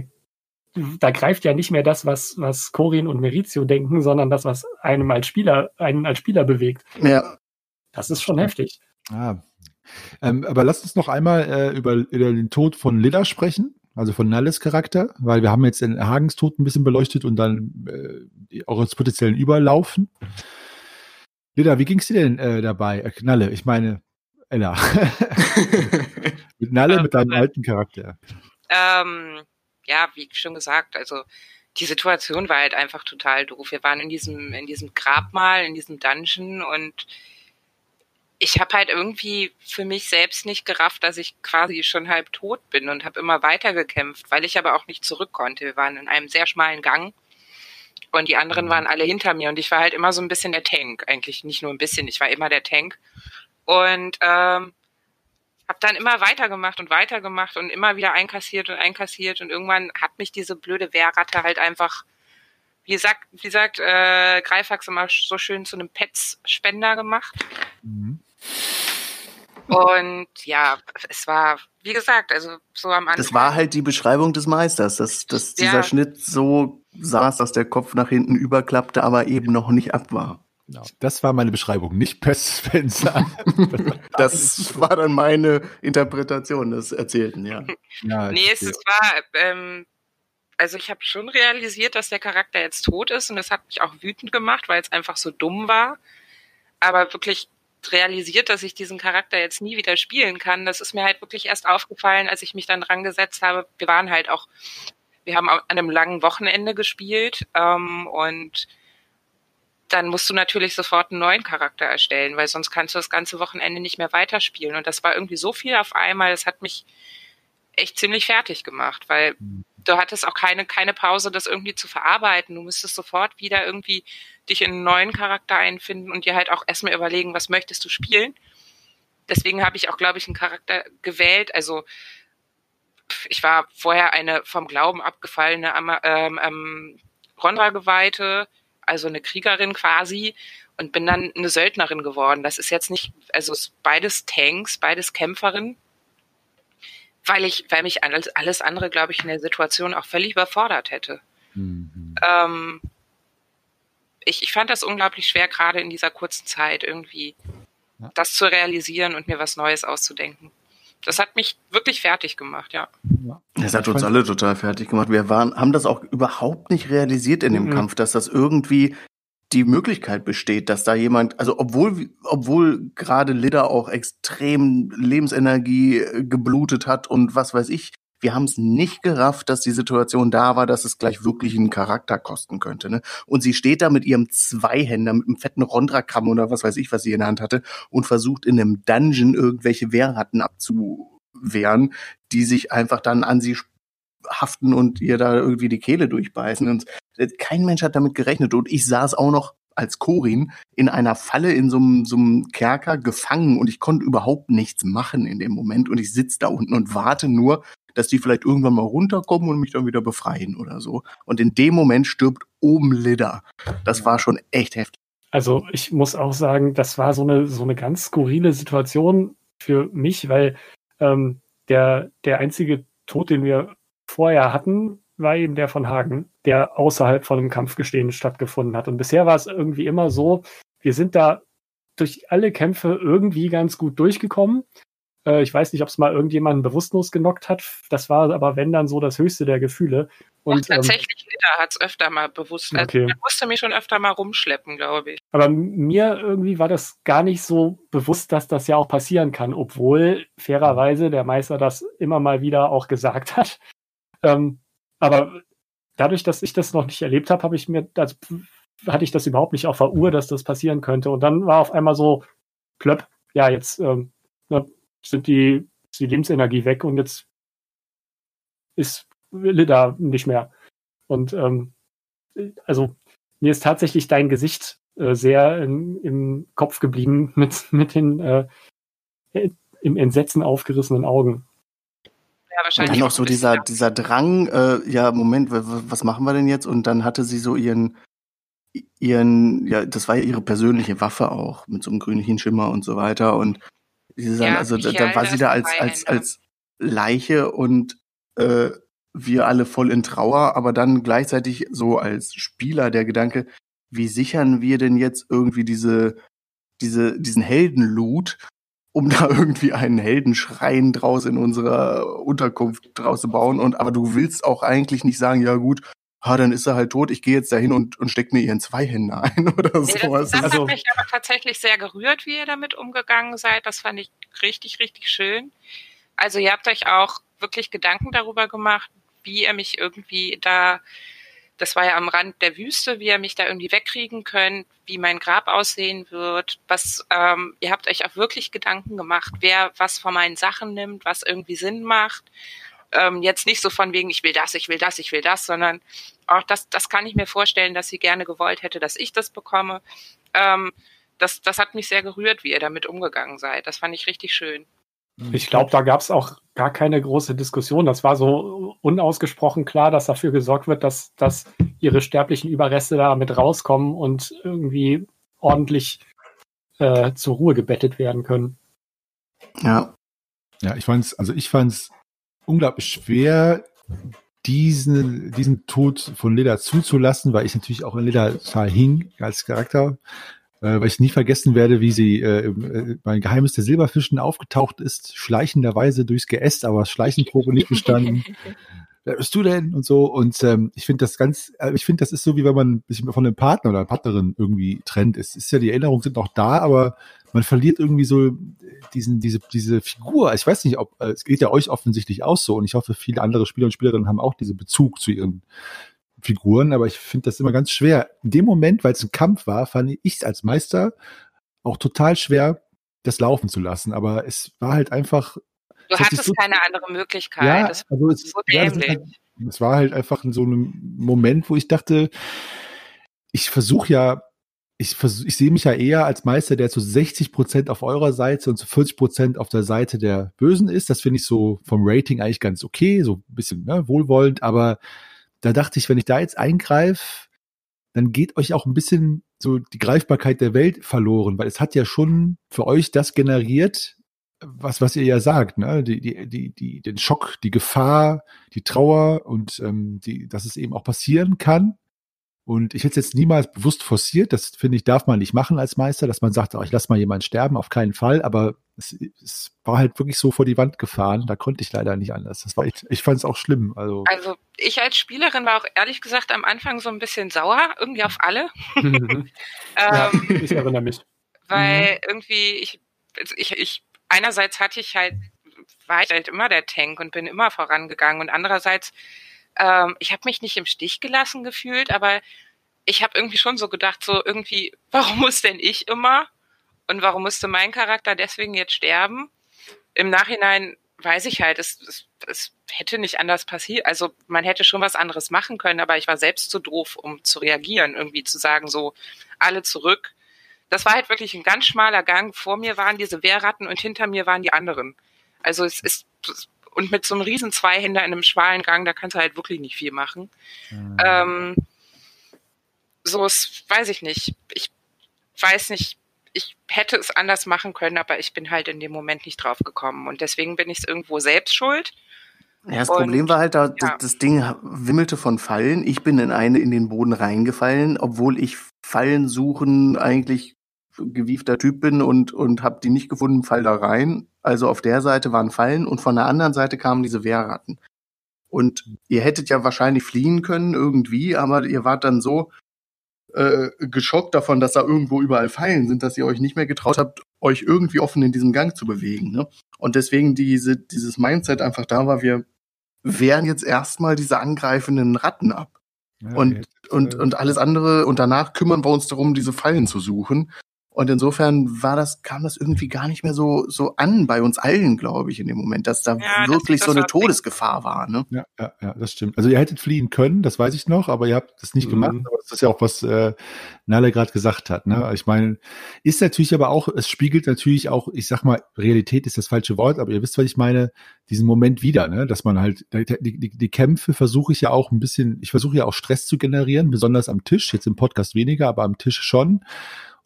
Speaker 6: da greift ja nicht mehr das, was, was Corin und Merizio denken, sondern das, was einem als Spieler, einen als Spieler bewegt.
Speaker 3: Ja.
Speaker 6: Das ist schon heftig.
Speaker 1: Ah. Ähm, aber lasst uns noch einmal äh, über, über den Tod von Lilla sprechen, also von Nalles Charakter, weil wir haben jetzt den Hagens Tod ein bisschen beleuchtet und dann äh, die- eure potenziellen Überlaufen. Lilla, wie ging's dir denn äh, dabei? Äh, Knalle, ich meine Ella. mit Nalle,
Speaker 4: Ähm,
Speaker 1: mit deinem
Speaker 4: äh,
Speaker 1: alten Charakter.
Speaker 4: Ähm, ja, wie schon gesagt, also die Situation war halt einfach total doof. Wir waren in diesem, in diesem Grabmal, in diesem Dungeon und ich habe halt irgendwie für mich selbst nicht gerafft, dass ich quasi schon halb tot bin und habe immer weiter gekämpft, weil ich aber auch nicht zurück konnte. Wir waren in einem sehr schmalen Gang und die anderen waren alle hinter mir und ich war halt immer so ein bisschen der Tank. Eigentlich nicht nur ein bisschen, ich war immer der Tank. Und ähm, habe dann immer weitergemacht und weitergemacht und immer wieder einkassiert und einkassiert und irgendwann hat mich diese blöde Wehrratte halt einfach, wie sagt, wie sagt äh, Greifax immer so schön zu einem Pets-Spender gemacht.
Speaker 1: Mhm.
Speaker 4: Und ja, es war, wie gesagt, also so am Anfang.
Speaker 3: Das war halt die Beschreibung des Meisters, dass, dass dieser
Speaker 4: Ja.
Speaker 3: Schnitt so saß, dass der Kopf nach hinten überklappte, aber eben noch nicht ab war.
Speaker 1: Genau. Das war meine Beschreibung, nicht Pest Spencer.
Speaker 3: Das war dann meine Interpretation des Erzählten, ja.
Speaker 1: ja,
Speaker 4: Nee, es, es war, ähm, also ich habe schon realisiert, dass der Charakter jetzt tot ist und das hat mich auch wütend gemacht, weil es einfach so dumm war. Aber wirklich realisiert, dass ich diesen Charakter jetzt nie wieder spielen kann, das ist mir halt wirklich erst aufgefallen, als ich mich dann dran gesetzt habe. Wir waren halt auch, wir haben an einem langen Wochenende gespielt ähm, und dann musst du natürlich sofort einen neuen Charakter erstellen, weil sonst kannst du das ganze Wochenende nicht mehr weiterspielen. Und das war irgendwie so viel auf einmal, das hat mich echt ziemlich fertig gemacht, weil du hattest auch keine, keine Pause, das irgendwie zu verarbeiten. Du müsstest sofort wieder irgendwie dich in einen neuen Charakter einfinden und dir halt auch erstmal überlegen, was möchtest du spielen. Deswegen habe ich auch, glaube ich, einen Charakter gewählt. Also ich war vorher eine vom Glauben abgefallene ähm, ähm, Rondra-Geweihte, also eine Kriegerin quasi, und bin dann eine Söldnerin geworden. Das ist jetzt nicht, also beides Tanks, beides Kämpferin, weil ich, weil mich alles, alles andere, glaube ich, in der Situation auch völlig überfordert hätte.
Speaker 1: Mhm.
Speaker 4: Ähm, ich, ich fand das unglaublich schwer, gerade in dieser kurzen Zeit irgendwie
Speaker 1: Ja.
Speaker 4: das zu realisieren und mir was Neues auszudenken. Das hat mich wirklich fertig gemacht, ja.
Speaker 3: Das hat uns alle total fertig gemacht. Wir waren, haben das auch überhaupt nicht realisiert in dem
Speaker 6: Mhm.
Speaker 3: Kampf, dass das irgendwie die Möglichkeit besteht, dass da jemand, also obwohl, obwohl gerade Lidda auch extrem Lebensenergie äh, geblutet hat und was weiß ich, wir haben es nicht gerafft, dass die Situation da war, dass es gleich wirklich einen Charakter kosten könnte. Ne? Und sie steht da mit ihrem Zweihänder, mit einem fetten Rondrakram oder was weiß ich, was sie in der Hand hatte, und versucht in einem Dungeon irgendwelche Wehrratten abzuwehren, die sich einfach dann an sie haften und ihr da irgendwie die Kehle durchbeißen. Und äh, kein Mensch hat damit gerechnet. Und ich saß auch noch als Corin in einer Falle in so einem, so einem Kerker gefangen und ich konnte überhaupt nichts machen in dem Moment. Und ich sitze da unten und warte nur, dass die vielleicht irgendwann mal runterkommen und mich dann wieder befreien oder so. Und in dem Moment stirbt oben Lidda. Das war schon echt heftig.
Speaker 6: Also ich muss auch sagen, das war so eine, so eine ganz skurrile Situation für mich, weil ähm, der, der einzige Tod, den wir vorher hatten, war eben der von Hagen, der außerhalb von einem Kampfgestehen stattgefunden hat. Und bisher war es irgendwie immer so, wir sind da durch alle Kämpfe irgendwie ganz gut durchgekommen. Äh, ich weiß nicht, ob es mal irgendjemanden bewusstlos genockt hat. Das war aber, wenn dann so das höchste der Gefühle. Und,
Speaker 4: Und tatsächlich, Lida hat es öfter mal bewusst. Also
Speaker 6: Okay.
Speaker 4: man musste mich schon öfter mal rumschleppen, glaube ich.
Speaker 6: Aber mir irgendwie war das gar nicht so bewusst, dass das ja auch passieren kann, obwohl fairerweise der Meister das immer mal wieder auch gesagt hat. Ähm, aber dadurch, dass ich das noch nicht erlebt habe, habe ich mir, also, hatte ich das überhaupt nicht auf der Uhr, dass das passieren könnte. Und dann war auf einmal so, plöpp, ja, jetzt ähm, ne, sind die ist die Lebensenergie weg und jetzt ist Lida nicht mehr. Und ähm, also mir ist tatsächlich dein Gesicht äh, sehr in, im Kopf geblieben mit, mit den äh, im Entsetzen aufgerissenen Augen.
Speaker 3: Ja, wahrscheinlich. Und dann noch so dieser, dieser Drang, äh, ja, Moment, was machen wir denn jetzt? Und dann hatte sie so ihren, ihren, ja, das war ja ihre persönliche Waffe auch, mit so einem grünlichen Schimmer und so weiter. Und sagen, ja, also da, da war sie da als, als, als Leiche und äh, wir alle voll in Trauer, aber dann gleichzeitig so als Spieler der Gedanke, wie sichern wir denn jetzt irgendwie diese, diese, diesen Heldenloot, um da irgendwie einen Heldenschrein draus in unserer Unterkunft draus zu bauen. Und aber du willst auch eigentlich nicht sagen, ja gut, ha, dann ist er halt tot, ich gehe jetzt dahin und, und steck mir ihren Zweihänder ein oder nee,
Speaker 4: sowas. Das, das also, hat mich aber tatsächlich sehr gerührt, wie ihr damit umgegangen seid. Das fand ich richtig, richtig schön. Also ihr habt euch auch wirklich Gedanken darüber gemacht, wie ihr mich irgendwie da, das war ja am Rand der Wüste, wie ihr mich da irgendwie wegkriegen könnt, wie mein Grab aussehen wird, was, ähm, ihr habt euch auch wirklich Gedanken gemacht, wer was von meinen Sachen nimmt, was irgendwie Sinn macht. Ähm, jetzt nicht so von wegen, ich will das, ich will das, ich will das, sondern auch das, das kann ich mir vorstellen, dass sie gerne gewollt hätte, dass ich das bekomme. Ähm, das, das hat mich sehr gerührt, wie ihr damit umgegangen seid. Das fand ich richtig schön.
Speaker 6: Ich glaube, da gab es auch gar keine große Diskussion. Das war so unausgesprochen klar, dass dafür gesorgt wird, dass, dass ihre sterblichen Überreste da mit rauskommen und irgendwie ordentlich äh, zur Ruhe gebettet werden können.
Speaker 1: Ja. Ja, ich fand's, also ich fand's unglaublich schwer, diesen, diesen Tod von Leda zuzulassen, weil ich natürlich auch in Leda total hing als Charakter äh, weil ich nie vergessen werde, wie sie äh, äh, bei Geheimnis der Silberfischen aufgetaucht ist, schleichenderweise durchs Geäst, aber Schleichenprobe nicht bestanden. Wer bist du denn? Und so. Und ähm, ich finde das ganz, äh, ich finde, das ist so, wie wenn man sich von einem Partner oder einer Partnerin irgendwie trennt. Es ist ja, die Erinnerungen sind noch da, aber man verliert irgendwie so diesen, diese, diese Figur. Ich weiß nicht, ob, äh, es geht ja euch offensichtlich auch so und ich hoffe, viele andere Spieler und Spielerinnen haben auch diesen Bezug zu ihren Figuren, aber ich finde das immer ganz schwer. In dem Moment, weil es ein Kampf war, fand ich es als Meister auch total schwer, das laufen zu lassen. Aber es war halt einfach.
Speaker 4: Du hattest so, keine andere Möglichkeit.
Speaker 1: Ja, das also es, so ja, das halt, es war halt einfach in so einem Moment, wo ich dachte, ich versuche ja, ich, versuch, ich sehe mich ja eher als Meister, der zu 60 Prozent auf eurer Seite und zu 40 Prozent auf der Seite der Bösen ist. Das finde ich so vom Rating eigentlich ganz okay, so ein bisschen ne, wohlwollend, aber da dachte ich, wenn ich da jetzt eingreife, dann geht euch auch ein bisschen so die Greifbarkeit der Welt verloren, weil es hat ja schon für euch das generiert, was, was ihr ja sagt, ne? Die, die, die, die, den Schock, die Gefahr, die Trauer und ähm, die, dass es eben auch passieren kann. Und ich hätte es jetzt niemals bewusst forciert. Das finde ich, darf man nicht machen als Meister, dass man sagt, oh, ich lasse mal jemanden sterben, auf keinen Fall. Aber es, es, war halt wirklich so vor die Wand gefahren. Da konnte ich leider nicht anders. Das war ich, ich fand es auch schlimm. Also,
Speaker 4: also ich als Spielerin war auch ehrlich gesagt am Anfang so ein bisschen sauer, irgendwie auf alle. ähm,
Speaker 6: ja, ich erinnere mich.
Speaker 4: Weil mhm. irgendwie ich, ich, ich, einerseits hatte ich halt, war ich halt immer der Tank und bin immer vorangegangen und andererseits ähm, ich habe mich nicht im Stich gelassen gefühlt, aber ich habe irgendwie schon so gedacht, so irgendwie, warum muss denn ich immer? Und warum musste mein Charakter deswegen jetzt sterben? Im Nachhinein weiß ich halt, es, es, es hätte nicht anders passiert. Also man hätte schon was anderes machen können, aber ich war selbst zu doof, um zu reagieren, irgendwie zu sagen, so alle zurück. Das war halt wirklich ein ganz schmaler Gang. Vor mir waren diese Wehrratten und hinter mir waren die anderen. Also es ist und mit so einem riesen Zweihänder in einem schmalen Gang, da kannst du halt wirklich nicht viel machen. Mhm. Ähm, so ist, weiß ich nicht. Ich weiß nicht, ich hätte es anders machen können, aber ich bin halt in dem Moment nicht drauf gekommen. Und deswegen bin ich es irgendwo selbst schuld.
Speaker 3: Ja, das und, Problem war halt, da, ja. das Ding wimmelte von Fallen. Ich bin in eine in den Boden reingefallen, obwohl ich Fallen suchen eigentlich gewiefter Typ bin und, und habe die nicht gefunden, fall da rein. Also auf der Seite waren Fallen und von der anderen Seite kamen diese Wehrratten. Und ihr hättet ja wahrscheinlich fliehen können irgendwie, aber ihr wart dann so äh, geschockt davon, dass da irgendwo überall Fallen sind, dass ihr euch nicht mehr getraut habt, euch irgendwie offen in diesem Gang zu bewegen. Ne? Und deswegen diese, dieses Mindset einfach da war, wir wehren jetzt erstmal diese angreifenden Ratten ab. Ja, und, jetzt, und, äh, und alles andere, und danach kümmern wir uns darum, diese Fallen zu suchen. Und insofern war das, kam das irgendwie gar nicht mehr so, so an bei uns allen, glaube ich, in dem Moment, dass da
Speaker 4: Ja,
Speaker 3: wirklich
Speaker 4: das
Speaker 3: so eine Todesgefahr war. Ne?
Speaker 1: Ja, ja, ja, das stimmt. Also ihr hättet fliehen können, das weiß ich noch, aber ihr habt das nicht
Speaker 6: Mhm.
Speaker 1: gemacht. Aber das ist ja auch, was äh, Nalle gerade gesagt hat. Ne? Ich meine, ist natürlich aber auch, es spiegelt natürlich auch, ich sag mal, Realität ist das falsche Wort, aber ihr wisst, was ich meine, diesen Moment wieder, ne? dass man halt, die, die, die Kämpfe versuche ich ja auch ein bisschen, ich versuche ja auch Stress zu generieren, besonders am Tisch, jetzt im Podcast weniger, aber am Tisch schon.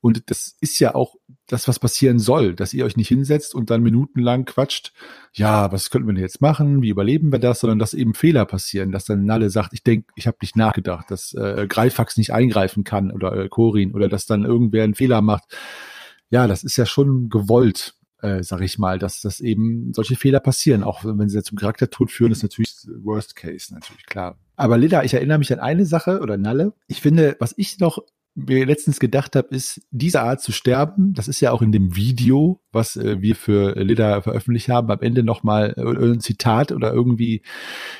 Speaker 1: Und das ist ja auch das, was passieren soll, dass ihr euch nicht hinsetzt und dann minutenlang quatscht, ja, was könnten wir denn jetzt machen, wie überleben wir das, sondern dass eben Fehler passieren, dass dann Nalle sagt, ich denke, ich habe nicht nachgedacht, dass äh, Greifax nicht eingreifen kann oder äh, Corin oder dass dann irgendwer einen Fehler macht. Ja, das ist ja schon gewollt, äh, sag ich mal, dass das eben solche Fehler passieren, auch wenn sie zum Charaktertod führen, ist natürlich Worst Case, natürlich klar. Aber Lida, ich erinnere mich an eine Sache oder Nalle. Ich finde, was ich noch mir letztens gedacht habe, ist, diese Art zu sterben, das ist ja auch in dem Video, was äh, wir für Lida veröffentlicht haben, am Ende nochmal äh, ein Zitat oder irgendwie,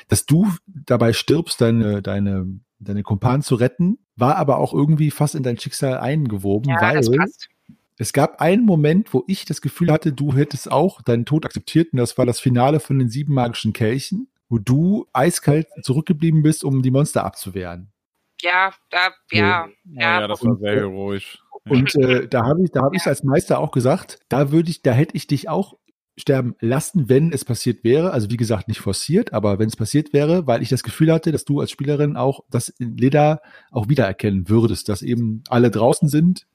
Speaker 1: dass du dabei stirbst, deine, deine, deine Kumpanen zu retten, war aber auch irgendwie fast in dein Schicksal eingewoben,
Speaker 4: Ja,
Speaker 1: weil es gab einen Moment, wo ich das Gefühl hatte, du hättest auch deinen Tod akzeptiert und das war das Finale von den sieben magischen Kelchen, wo du eiskalt zurückgeblieben bist, um die Monster abzuwehren.
Speaker 4: Ja, da, ja,
Speaker 5: Ja, ja, das war
Speaker 1: und-
Speaker 5: sehr heroisch.
Speaker 1: Und äh, da habe ich, da habe ich als Meister auch gesagt, da würde ich, da hätte ich dich auch sterben lassen, wenn es passiert wäre. Also wie gesagt, nicht forciert, aber wenn es passiert wäre, weil ich das Gefühl hatte, dass du als Spielerin auch das in Leda auch wiedererkennen würdest, dass eben alle draußen sind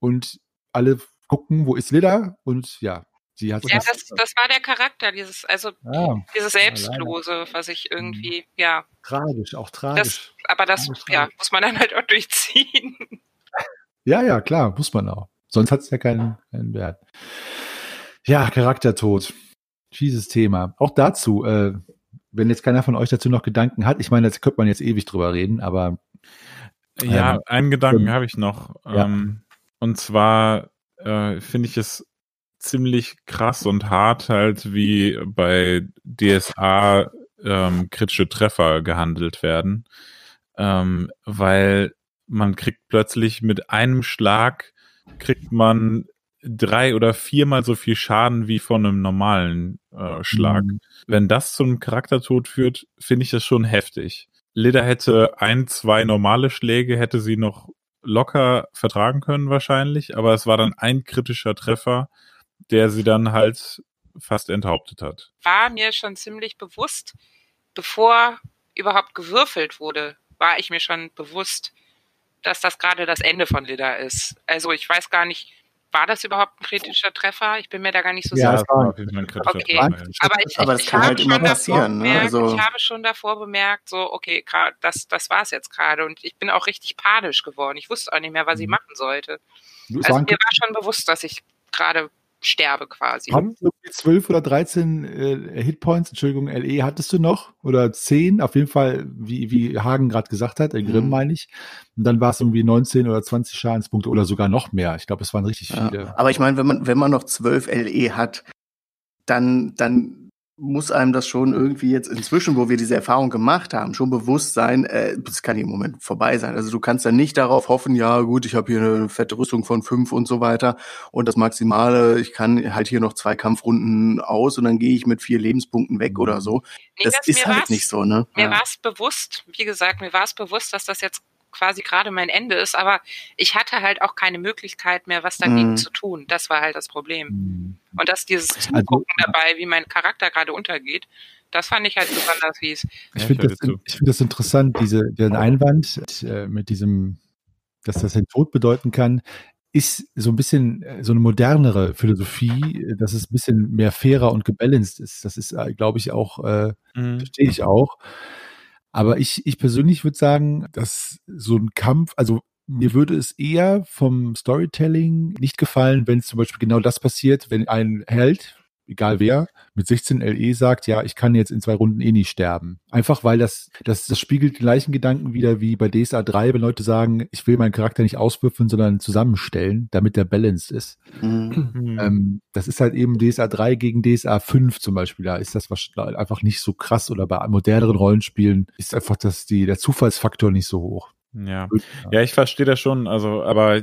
Speaker 1: und alle gucken, wo ist Leda und ja, sie hat
Speaker 4: ja, das, das war der Charakter, dieses, also
Speaker 1: ah,
Speaker 4: dieses Selbstlose, was ich irgendwie, ja,
Speaker 1: tragisch, auch
Speaker 4: das,
Speaker 1: tragisch.
Speaker 4: aber das,
Speaker 1: Tragisch,
Speaker 4: ja, muss man dann halt auch durchziehen.
Speaker 1: Ja, ja, klar, muss man auch. Sonst hat es ja keinen, keinen Wert. Ja, Charaktertod. Fieses Thema. Auch dazu, äh, wenn jetzt keiner von euch dazu noch Gedanken hat, ich meine, da könnte man jetzt ewig drüber reden, aber
Speaker 5: Ja,
Speaker 1: Ähm,
Speaker 5: einen Gedanken
Speaker 1: ähm,
Speaker 5: habe ich noch.
Speaker 1: ja.
Speaker 5: Ähm, und zwar äh, finde ich es ziemlich krass und hart halt, wie bei DSA ähm, kritische Treffer gehandelt werden, ähm, weil man kriegt plötzlich mit einem Schlag kriegt man drei oder viermal so viel Schaden wie von einem normalen äh, Schlag.
Speaker 1: Mhm.
Speaker 5: Wenn das zum Charaktertod führt, finde ich das schon heftig. Lida hätte ein, zwei normale Schläge, hätte sie noch locker vertragen können wahrscheinlich, aber es war dann ein kritischer Treffer, der sie dann halt fast enthauptet hat.
Speaker 4: War mir schon ziemlich bewusst, bevor überhaupt gewürfelt wurde, war ich mir schon bewusst, dass das gerade das Ende von Lida ist. Also ich weiß gar nicht, war das überhaupt ein kritischer Treffer? Ich bin mir da gar nicht so
Speaker 1: Ja,
Speaker 4: sicher.
Speaker 1: es war-
Speaker 5: auf jeden Fall ein kritischer
Speaker 4: Okay.
Speaker 5: Treffer. ja.
Speaker 4: Aber ich,
Speaker 3: Aber das
Speaker 4: ich
Speaker 3: kann
Speaker 4: habe
Speaker 3: halt
Speaker 4: schon
Speaker 3: immer
Speaker 4: davor
Speaker 3: passieren, ne?
Speaker 4: Bemerkt,
Speaker 3: Also-
Speaker 4: Ich habe schon davor bemerkt, so, okay, das, das war's jetzt gerade. Und ich bin auch richtig panisch geworden. Ich wusste auch nicht mehr, was ich
Speaker 1: Mhm.
Speaker 4: machen sollte.
Speaker 1: es
Speaker 4: Also mir war schon bewusst, dass ich gerade sterbe quasi.
Speaker 1: haben irgendwie 12 oder 13 äh, Hitpoints, Entschuldigung, LE hattest du noch? Oder 10, auf jeden Fall, wie, wie Hagen gerade gesagt hat, äh, Grimm
Speaker 3: Mhm.
Speaker 1: meine ich. Und dann war es irgendwie 19 oder 20 Schadenspunkte oder sogar noch mehr. Ich glaube, es waren richtig viele.
Speaker 3: Ja. Aber ich meine, wenn man, wenn man noch 12 LE hat, dann, dann muss einem das schon irgendwie jetzt inzwischen, wo wir diese Erfahrung gemacht haben, schon bewusst sein, äh, das kann im Moment vorbei sein. Also du kannst dann nicht darauf hoffen, ja gut, ich habe hier eine fette Rüstung von fünf und so weiter und das Maximale, ich kann halt hier noch zwei Kampfrunden aus und dann gehe ich mit vier Lebenspunkten weg oder so.
Speaker 4: Nee,
Speaker 3: Das ist
Speaker 4: mir
Speaker 3: halt nicht so, ne?
Speaker 4: Mir
Speaker 3: Ja.
Speaker 4: war es bewusst, wie gesagt, mir war es bewusst, dass das jetzt quasi gerade mein Ende ist, aber ich hatte halt auch keine Möglichkeit mehr, was dagegen
Speaker 3: Mhm.
Speaker 4: zu tun. Das war halt das Problem.
Speaker 1: Hm.
Speaker 4: Und dass dieses
Speaker 1: Also-
Speaker 4: Zugucken dabei, wie mein Charakter gerade untergeht, das fand ich halt besonders fies.
Speaker 1: Ich
Speaker 5: Ja,
Speaker 1: finde
Speaker 5: ich
Speaker 1: das, ich finde das interessant, diese, den Einwand mit, äh, mit diesem, dass das den Tod bedeuten kann, ist so ein bisschen äh, so eine modernere Philosophie, dass es ein bisschen mehr fairer und gebalanced ist. Das ist, äh, glaube ich, auch, äh,
Speaker 5: Mhm.
Speaker 1: verstehe ich auch. Aber ich, ich persönlich würde sagen, dass so ein Kampf, also mir würde es eher vom Storytelling nicht gefallen, wenn es zum Beispiel genau das passiert, wenn ein Held, egal wer, mit 16 LE sagt, ja, ich kann jetzt in zwei Runden eh nicht sterben. Einfach weil das, das, das spiegelt die gleichen Gedanken wieder wie bei DSA 3, wenn Leute sagen, ich will meinen Charakter nicht auswürfeln, sondern zusammenstellen, damit der balanced ist.
Speaker 3: Mhm.
Speaker 1: Ähm, das ist halt eben DSA 3 gegen DSA 5 zum Beispiel. Da ist das wahrscheinlich einfach nicht so krass oder bei moderneren Rollenspielen ist einfach das, die, der Zufallsfaktor nicht so hoch.
Speaker 5: Ja, ja, ich verstehe das schon. Also, aber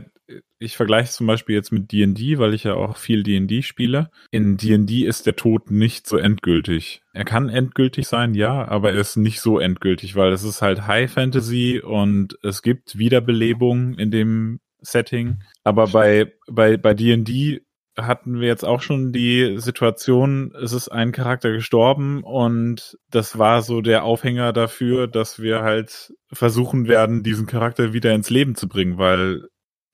Speaker 5: ich vergleiche zum Beispiel jetzt mit D&D, weil ich ja auch viel D&D spiele. In D&D ist der Tod nicht so endgültig. Er kann endgültig sein, ja, aber er ist nicht so endgültig, weil es ist halt High Fantasy und es gibt Wiederbelebung in dem Setting. Aber bei bei bei D&D hatten wir jetzt auch schon die Situation, es ist ein Charakter gestorben und das war so der Aufhänger dafür, dass wir halt versuchen werden, diesen Charakter wieder ins Leben zu bringen, weil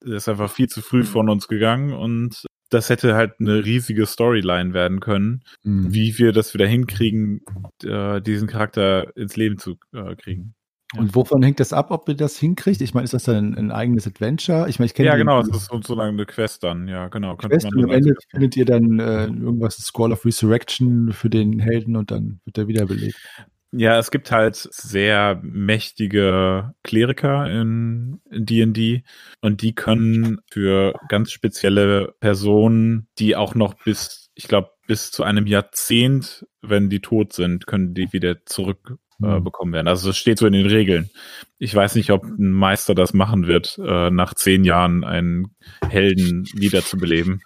Speaker 5: er ist einfach viel zu früh mhm. von uns gegangen und das hätte halt eine riesige Storyline werden können, mhm. wie wir das wieder hinkriegen, äh, diesen Charakter ins Leben zu äh, kriegen.
Speaker 1: Und wovon hängt das ab, ob ihr das hinkriegt? Ich meine, ist das dann ein, ein eigenes Adventure? Ich meine, ich kenne
Speaker 5: Ja, genau, es ist sozusagen eine Quest dann, ja, genau.
Speaker 1: Quest und am Ende findet ihr dann äh, irgendwas Scroll of Resurrection für den Helden und dann wird er wiederbelebt.
Speaker 5: Ja, es gibt halt sehr mächtige Kleriker in D&D und die können für ganz spezielle Personen, die auch noch bis, ich glaube, bis zu einem Jahrzehnt, wenn die tot sind, können die wieder zurück äh, mhm. bekommen werden. Also es steht so in den Regeln. Ich weiß nicht, ob ein Meister das machen wird, äh, nach zehn Jahren einen Helden wiederzubeleben.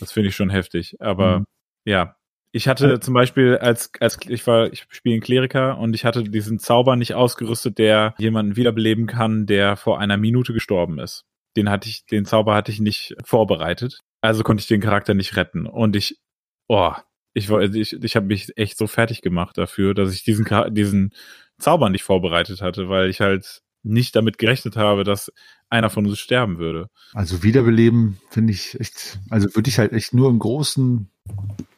Speaker 5: Das finde ich schon heftig. Aber mhm. ja, ich hatte zum Beispiel als, als ich war, ich spiele einen Kleriker und ich hatte diesen Zauber nicht ausgerüstet, der jemanden wiederbeleben kann, der vor einer Minute gestorben ist. Den hatte ich, den Zauber hatte ich nicht vorbereitet. Also konnte ich den Charakter nicht retten. Und ich, oh, ich, ich, ich habe mich echt so fertig gemacht dafür, dass ich diesen, diesen Zauber nicht vorbereitet hatte, weil ich halt nicht damit gerechnet habe, dass einer von uns sterben würde.
Speaker 1: Also Wiederbeleben finde ich echt, also würde ich halt echt nur in großen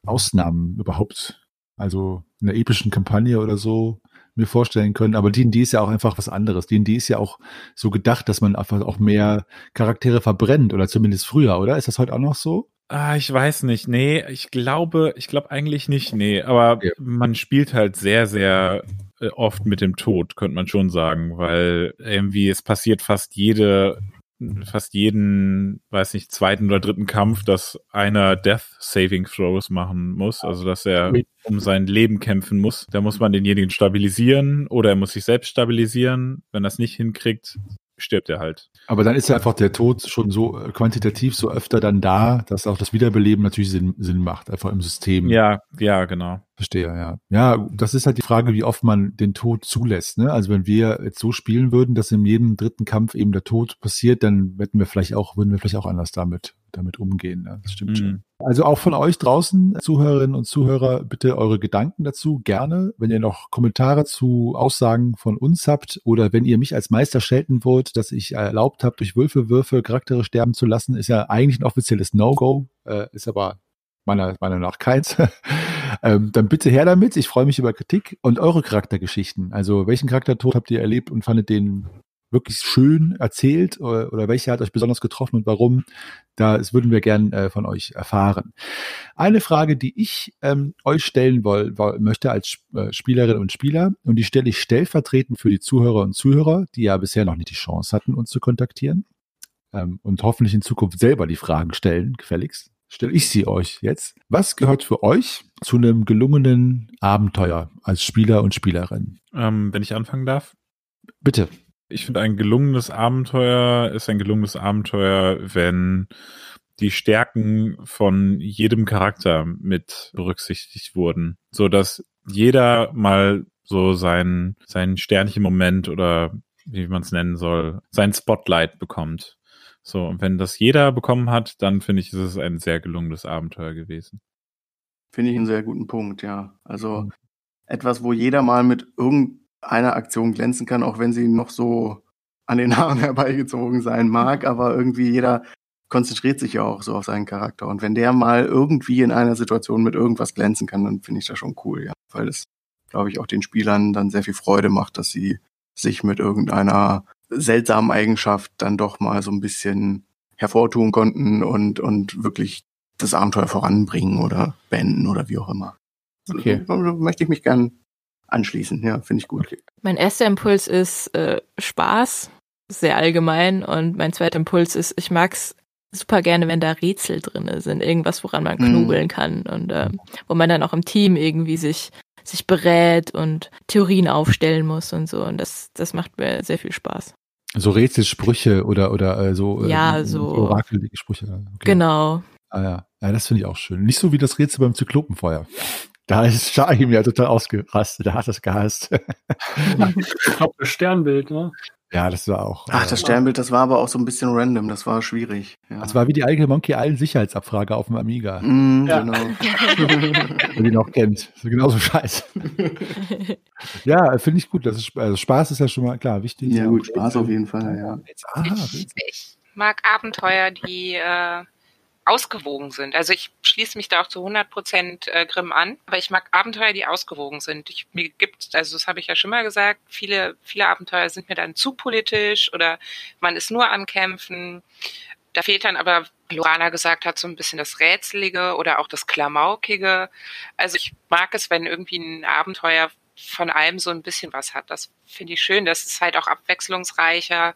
Speaker 1: Ausnahmen überhaupt, also in einer epischen Kampagne oder so mir vorstellen können. Aber D&D ist ja auch einfach was anderes. D&D ist ja auch so gedacht, dass man einfach auch mehr Charaktere verbrennt oder zumindest früher, oder? Ist das heute auch noch so?
Speaker 5: Ah, ich weiß nicht. Nee, ich glaube, ich glaube eigentlich nicht. Nee, aber ja. man spielt halt sehr, sehr äh, oft mit dem Tod, könnte man schon sagen, weil irgendwie es passiert fast jede fast jeden, weiß nicht, zweiten oder dritten Kampf, dass einer Death Saving Throws machen muss, also dass er um sein Leben kämpfen muss. Da muss man denjenigen stabilisieren oder er muss sich selbst stabilisieren. Wenn er es nicht hinkriegt, stirbt er halt.
Speaker 1: Aber dann ist ja einfach der Tod schon so äh, quantitativ so öfter dann da, dass auch das Wiederbeleben natürlich Sinn, Sinn macht, einfach im System.
Speaker 5: Ja, ja, genau.
Speaker 1: Verstehe, ja. Ja, das ist halt die Frage, wie oft man den Tod zulässt. Ne? Also wenn wir jetzt so spielen würden, dass in jedem dritten Kampf eben der Tod passiert, dann hätten wir vielleicht auch, würden wir vielleicht auch anders damit, damit umgehen. Ne? Das stimmt mhm. schon. Also auch von euch draußen, Zuhörerinnen und Zuhörer, bitte eure Gedanken dazu gerne. Wenn ihr noch Kommentare zu Aussagen von uns habt oder wenn ihr mich als Meister schelten wollt, dass ich erlaubt habe, durch Würfelwürfe Charaktere sterben zu lassen, ist ja eigentlich ein offizielles No-Go, äh, ist aber meiner Meinung nach keins. ähm, dann bitte her damit. Ich freue mich über Kritik und eure Charaktergeschichten. Also welchen Charaktertod habt ihr erlebt und fandet den wirklich schön erzählt oder, oder welcher hat euch besonders getroffen und warum? Da das würden wir gern äh, von euch erfahren. Eine Frage, die ich ähm, euch stellen woll, möchte als äh, Spielerin und Spieler und die stelle ich stellvertretend für die Zuhörer und Zuhörer, die ja bisher noch nicht die Chance hatten, uns zu kontaktieren ähm, und hoffentlich in Zukunft selber die Fragen stellen, gefälligst stelle ich sie euch jetzt. Was gehört für euch zu einem gelungenen Abenteuer als Spieler und Spielerin?
Speaker 5: Ähm, wenn ich anfangen darf?
Speaker 1: Bitte.
Speaker 5: Ich finde, ein gelungenes Abenteuer ist ein gelungenes Abenteuer, wenn die Stärken von jedem Charakter mit berücksichtigt wurden, so dass jeder mal so sein, sein Sternchen-Moment oder wie man es nennen soll, sein Spotlight bekommt. So, und wenn das jeder bekommen hat, dann finde ich, ist es ein sehr gelungenes Abenteuer gewesen.
Speaker 3: Finde ich einen sehr guten Punkt, ja. Also mhm. etwas, wo jeder mal mit irgendeiner Aktion glänzen kann, auch wenn sie noch so an den Haaren herbeigezogen sein mag, aber irgendwie jeder konzentriert sich ja auch so auf seinen Charakter. Und wenn der mal irgendwie in einer Situation mit irgendwas glänzen kann, dann finde ich das schon cool, ja. Weil es, glaube ich, auch den Spielern dann sehr viel Freude macht, dass sie sich mit irgendeiner seltsamen Eigenschaft dann doch mal so ein bisschen hervortun konnten und, und wirklich das Abenteuer voranbringen oder beenden oder wie auch immer. Okay. Also, möchte ich mich gern anschließen. Ja, finde ich gut.
Speaker 2: Mein erster Impuls ist äh, Spaß, sehr allgemein. Und mein zweiter Impuls ist, ich mag's super gerne, wenn da Rätsel drin sind, irgendwas, woran man mhm. knobeln mm. kann und äh, wo man dann auch im Team irgendwie sich sich berät und Theorien aufstellen muss und so. Und das, das macht mir sehr viel Spaß.
Speaker 1: So Rätselsprüche oder, oder äh, so, äh,
Speaker 2: Ja, so-
Speaker 1: orakelige Sprüche. Okay.
Speaker 2: Genau.
Speaker 1: Ah, ja. ja, das finde ich auch schön. Nicht so wie das Rätsel beim Zyklopenfeuer. Da ist Shahim ja total ausgerastet. Der hat das gehasst.
Speaker 6: Ich glaube, das Sternbild, ne?
Speaker 1: ja, das war auch.
Speaker 3: Ach,
Speaker 1: äh,
Speaker 3: das Sternbild, das war aber auch so ein bisschen random, das war schwierig. Ja.
Speaker 1: Das war wie die eigene Monkey Island Sicherheitsabfrage auf dem Amiga,
Speaker 3: Mm,
Speaker 6: Ja.
Speaker 3: genau.
Speaker 1: wenn die noch kennt. So genauso scheiße. Ja, finde ich gut. Das ist, also Spaß ist ja schon mal klar wichtig.
Speaker 3: Ja, gut, Spaß auf jeden Fall, ja.
Speaker 1: Jetzt, aha,
Speaker 4: Ich, ich mag Abenteuer, die äh, ausgewogen sind. Also ich schließe mich da auch zu 100 Prozent äh, Grimm an, aber ich mag Abenteuer, die ausgewogen sind. Ich, mir gibt, also das habe ich ja schon mal gesagt, viele, viele Abenteuer sind mir dann zu politisch oder man ist nur am Kämpfen. Da fehlt dann aber, wie Lorana gesagt hat, so ein bisschen das Rätselige oder auch das Klamaukige. Also ich mag es, wenn irgendwie ein Abenteuer von allem so ein bisschen was hat. Das finde ich schön. Das ist halt auch abwechslungsreicher.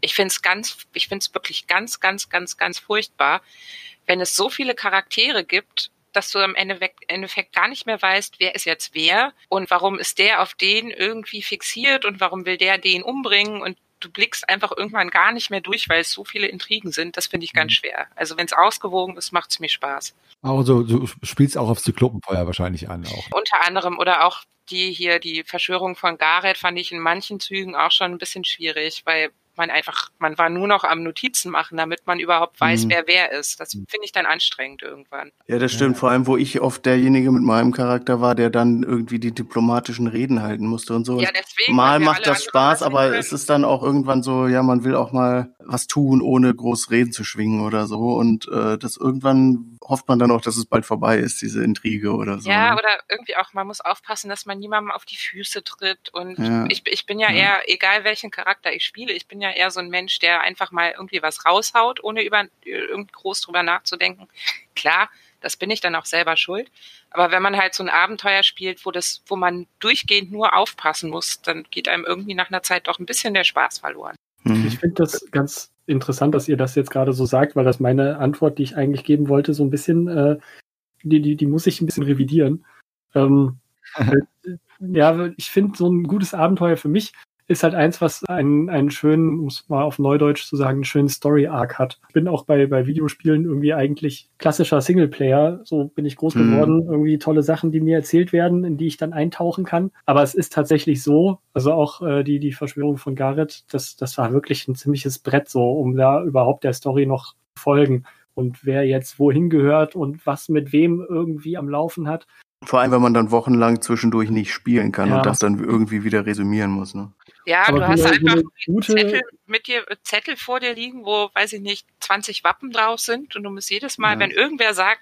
Speaker 4: Ich finde es ganz, ich finde es wirklich ganz, ganz, ganz, ganz furchtbar, wenn es so viele Charaktere gibt, dass du am Ende weg, Endeffekt gar nicht mehr weißt, wer ist jetzt wer und warum ist der auf den irgendwie fixiert und warum will der den umbringen und du blickst einfach irgendwann gar nicht mehr durch, weil es so viele Intrigen sind. Das finde ich ganz schwer. Also wenn es ausgewogen ist, macht es mir Spaß.
Speaker 1: Also du spielst auch auf Zyklopenfeuer wahrscheinlich an auch.
Speaker 4: Unter anderem oder auch die hier, die Verschwörung von Gareth fand ich in manchen Zügen auch schon ein bisschen schwierig, weil man einfach, man war nur noch am Notizen machen, damit man überhaupt weiß,
Speaker 3: Mhm.
Speaker 4: wer wer ist. Das finde ich dann anstrengend irgendwann.
Speaker 3: Ja, das stimmt. Vor allem, wo ich oft derjenige mit meinem Charakter war, der dann irgendwie die diplomatischen Reden halten musste und so.
Speaker 4: Ja, deswegen.
Speaker 3: Mal macht das Spaß, aber
Speaker 4: können.
Speaker 3: es ist dann auch irgendwann so, ja, man will auch mal was tun, ohne groß Reden zu schwingen oder so. Und äh, das irgendwann hofft man dann auch, dass es bald vorbei ist, diese Intrige oder so.
Speaker 4: Ja, oder irgendwie auch, man muss aufpassen, dass man niemandem auf die Füße tritt. Und
Speaker 3: Ja.
Speaker 4: ich, ich bin ja,
Speaker 3: Ja.
Speaker 4: eher, egal welchen Charakter ich spiele, ich bin ja eher so ein Mensch, der einfach mal irgendwie was raushaut, ohne über irgendwie groß drüber nachzudenken. Klar, das bin ich dann auch selber schuld. Aber wenn man halt so ein Abenteuer spielt, wo das, wo man durchgehend nur aufpassen muss, dann geht einem irgendwie nach einer Zeit doch ein bisschen der Spaß verloren.
Speaker 3: Hm.
Speaker 6: Ich finde das ganz interessant, dass ihr das jetzt gerade so sagt, weil das meine Antwort, die ich eigentlich geben wollte, so ein bisschen, äh, die, die, die muss ich ein bisschen revidieren. Ähm, äh, ja, ich finde, so ein gutes Abenteuer für mich ist halt eins, was einen, einen schönen, um es mal auf Neudeutsch zu sagen, einen schönen Story-Arc hat. Ich bin auch bei, bei Videospielen irgendwie eigentlich klassischer Singleplayer. So bin ich groß
Speaker 3: Mhm.
Speaker 6: geworden. Irgendwie tolle Sachen, die mir erzählt werden, in die ich dann eintauchen kann. Aber es ist tatsächlich so, also auch äh, die, die Verschwörung von Garrett, das, das war wirklich ein ziemliches Brett so, um da überhaupt der Story noch zu folgen. Und wer jetzt wohin gehört und was mit wem irgendwie am Laufen hat.
Speaker 3: Vor allem, wenn man dann wochenlang zwischendurch nicht spielen kann
Speaker 6: Ja.
Speaker 3: und das dann irgendwie wieder resümieren muss. Ne?
Speaker 4: Ja,
Speaker 6: Aber
Speaker 4: du hast einfach
Speaker 6: gute,
Speaker 4: Zettel mit dir, Zettel vor dir liegen, wo, weiß ich nicht, 20 Wappen drauf sind und du musst jedes Mal,
Speaker 3: Ja.
Speaker 4: wenn irgendwer sagt,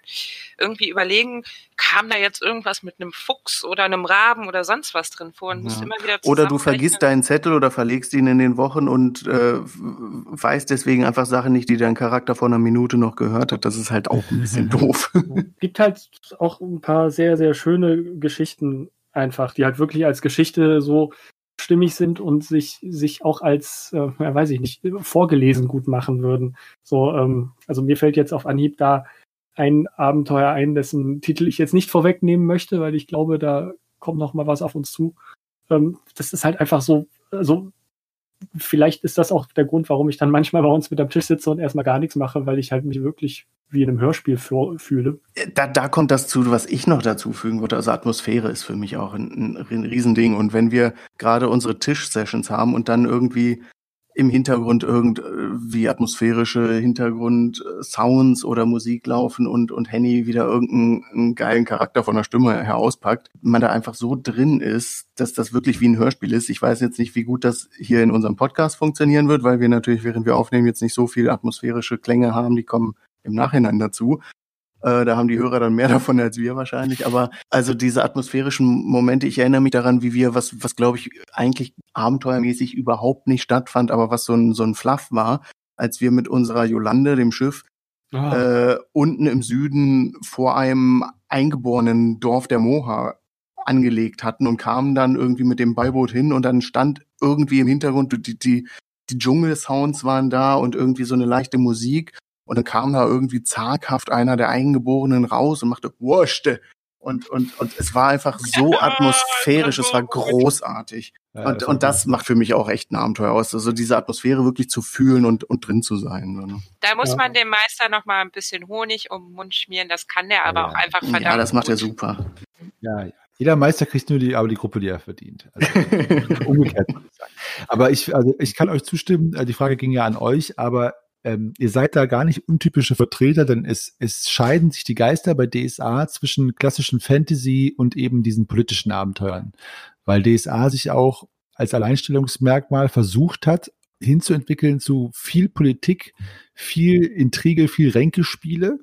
Speaker 4: irgendwie überlegen, kam da jetzt irgendwas mit einem Fuchs oder einem Raben oder sonst was drin vor und musst
Speaker 3: Ja.
Speaker 4: immer wieder
Speaker 3: Oder du vergisst deinen Zettel oder verlegst ihn in den Wochen und äh, weißt deswegen einfach Sachen nicht, die dein Charakter vor einer Minute noch gehört hat. Das ist halt auch ein bisschen doof.
Speaker 6: gibt halt auch ein paar sehr, sehr schöne Geschichten einfach, die halt wirklich als Geschichte so stimmig sind und sich, sich auch als, äh, ja, weiß ich nicht, vorgelesen gut machen würden. So, ähm, also mir fällt jetzt auf Anhieb da ein Abenteuer ein, dessen Titel ich jetzt nicht vorwegnehmen möchte, weil ich glaube, da kommt noch mal was auf uns zu. Ähm, das ist halt einfach so, also vielleicht ist das auch der Grund, warum ich dann manchmal bei uns mit am Tisch sitze und erstmal gar nichts mache, weil ich halt mich wirklich wie in einem Hörspiel fühle.
Speaker 3: Da, da kommt das zu, was ich noch dazu fügen würde. Also Atmosphäre ist für mich auch ein, ein Riesending. Und wenn wir gerade unsere Tisch-Sessions haben und dann irgendwie im Hintergrund irgendwie atmosphärische Hintergrund-Sounds oder Musik laufen und, und Henny wieder irgendeinen geilen Charakter von der Stimme herauspackt, man da einfach so drin ist, dass das wirklich wie ein Hörspiel ist. Ich weiß jetzt nicht, wie gut das hier in unserem Podcast funktionieren wird, weil wir natürlich, während wir aufnehmen, jetzt nicht so viel atmosphärische Klänge haben, die kommen im Nachhinein dazu. Äh, da haben die Hörer dann mehr davon als wir wahrscheinlich. Aber also diese atmosphärischen Momente, ich erinnere mich daran, wie wir, was, was glaube ich eigentlich abenteuermäßig überhaupt nicht stattfand, aber was so ein, so ein Fluff war, als wir mit unserer Jolande, dem Schiff, äh, unten im Süden vor einem eingeborenen Dorf der Moha angelegt hatten und kamen dann irgendwie mit dem Beiboot hin und dann stand irgendwie im Hintergrund die, die, die Dschungelsounds waren da und irgendwie so eine leichte Musik und dann kam da irgendwie zaghaft einer der Eingeborenen raus und machte Wurste und, und, und es war einfach so atmosphärisch, es war großartig. Und, und das macht für mich auch echt ein Abenteuer aus, also diese Atmosphäre wirklich zu fühlen und, und drin zu sein. Ne?
Speaker 4: Da muss ja. man dem Meister noch mal ein bisschen Honig um den Mund schmieren, das kann der aber ja. auch einfach verdammt
Speaker 3: Ja, das macht er super.
Speaker 1: Ja, ja. Jeder Meister kriegt nur die, aber die Gruppe, die er verdient. Also, umgekehrt würde ich sagen. Aber ich, also ich kann euch zustimmen, äh, die Frage ging ja an euch, aber ähm, ihr seid da gar nicht untypische Vertreter, denn es, es scheiden sich die Geister bei DSA zwischen klassischen Fantasy und eben diesen politischen Abenteuern weil DSA sich auch als Alleinstellungsmerkmal versucht hat, hinzuentwickeln zu viel Politik, viel Intrige, viel Ränkespiele.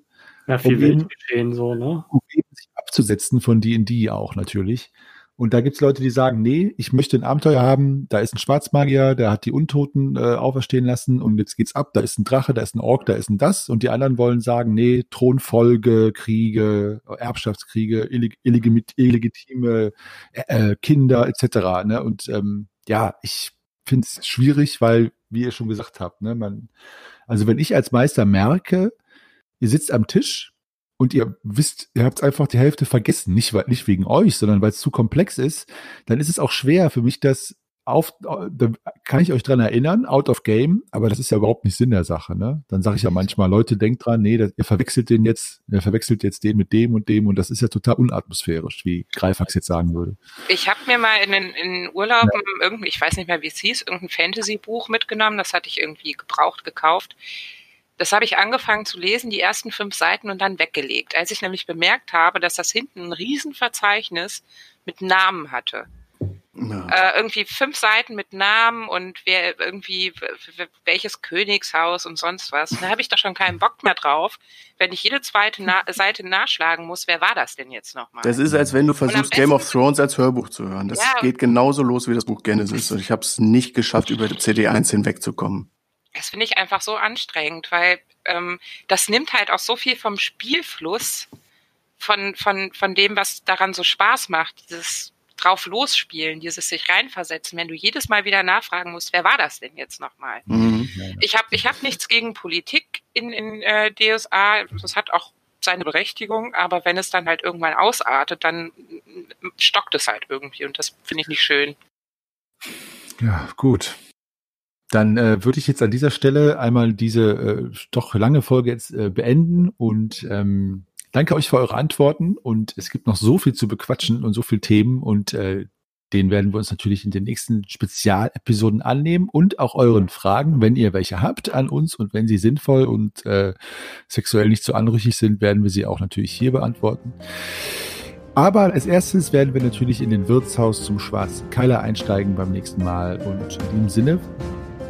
Speaker 6: Ja, viel um Weltgeschehen so, ne?
Speaker 1: Um eben sich abzusetzen von D&D auch natürlich. Und da gibt's Leute, die sagen, nee, ich möchte ein Abenteuer haben, da ist ein Schwarzmagier, der hat die Untoten äh, auferstehen lassen und jetzt geht's ab, da ist ein Drache, da ist ein Ork, da ist ein das. Und die anderen wollen sagen, nee, Thronfolge, Kriege, Erbschaftskriege, illeg illegitime äh, äh, Kinder etc. Ne? Und ähm, ja, ich finde es schwierig, weil, wie ihr schon gesagt habt, ne, man, also wenn ich als Meister merke, ihr sitzt am Tisch und ihr wisst, ihr habt einfach die Hälfte vergessen, nicht, weil, nicht wegen euch, sondern weil es zu komplex ist, dann ist es auch schwer für mich, das auf, da kann ich euch dran erinnern, out of game, aber das ist ja überhaupt nicht Sinn der Sache, ne? Dann sage ich ja manchmal, Leute, denkt dran, nee, das, ihr verwechselt den jetzt, ihr verwechselt jetzt den mit dem und dem und das ist ja total unatmosphärisch, wie Greifax jetzt sagen würde.
Speaker 4: Ich habe mir mal in den in Urlauben ja. irgendwie, ich weiß nicht mehr, wie es hieß, irgendein Fantasy-Buch mitgenommen, das hatte ich irgendwie gebraucht, gekauft. Das habe ich angefangen zu lesen, die ersten fünf Seiten und dann weggelegt, als ich nämlich bemerkt habe, dass das hinten ein Riesenverzeichnis mit Namen hatte. Ja. Äh, irgendwie fünf Seiten mit Namen und wer irgendwie welches Königshaus und sonst was. Da habe ich doch schon keinen Bock mehr drauf, wenn ich jede zweite Na Seite nachschlagen muss. Wer war das denn jetzt nochmal?
Speaker 3: Das ist, als wenn du versuchst, Game of Thrones als Hörbuch zu hören. Das ja. geht genauso los wie das Buch Genesis. Und ich habe es nicht geschafft, über die CD1 hinwegzukommen.
Speaker 4: Das finde ich einfach so anstrengend, weil ähm, das nimmt halt auch so viel vom Spielfluss, von, von, von dem, was daran so Spaß macht, dieses drauf losspielen, dieses sich reinversetzen, wenn du jedes Mal wieder nachfragen musst, wer war das denn jetzt nochmal? Mhm. Ich habe ich hab nichts gegen Politik in, in äh, DSA, das hat auch seine Berechtigung, aber wenn es dann halt irgendwann ausartet, dann stockt es halt irgendwie und das finde ich nicht schön.
Speaker 1: Ja, gut. Dann äh, würde ich jetzt an dieser Stelle einmal diese äh, doch lange Folge jetzt äh, beenden und ähm, danke euch für eure Antworten und es gibt noch so viel zu bequatschen und so viele Themen und äh, den werden wir uns natürlich in den nächsten Spezialepisoden annehmen und auch euren Fragen, wenn ihr welche habt an uns und wenn sie sinnvoll und äh, sexuell nicht so anrüchig sind, werden wir sie auch natürlich hier beantworten. Aber als erstes werden wir natürlich in den Wirtshaus zum Schwarzen Keiler einsteigen beim nächsten Mal und in diesem Sinne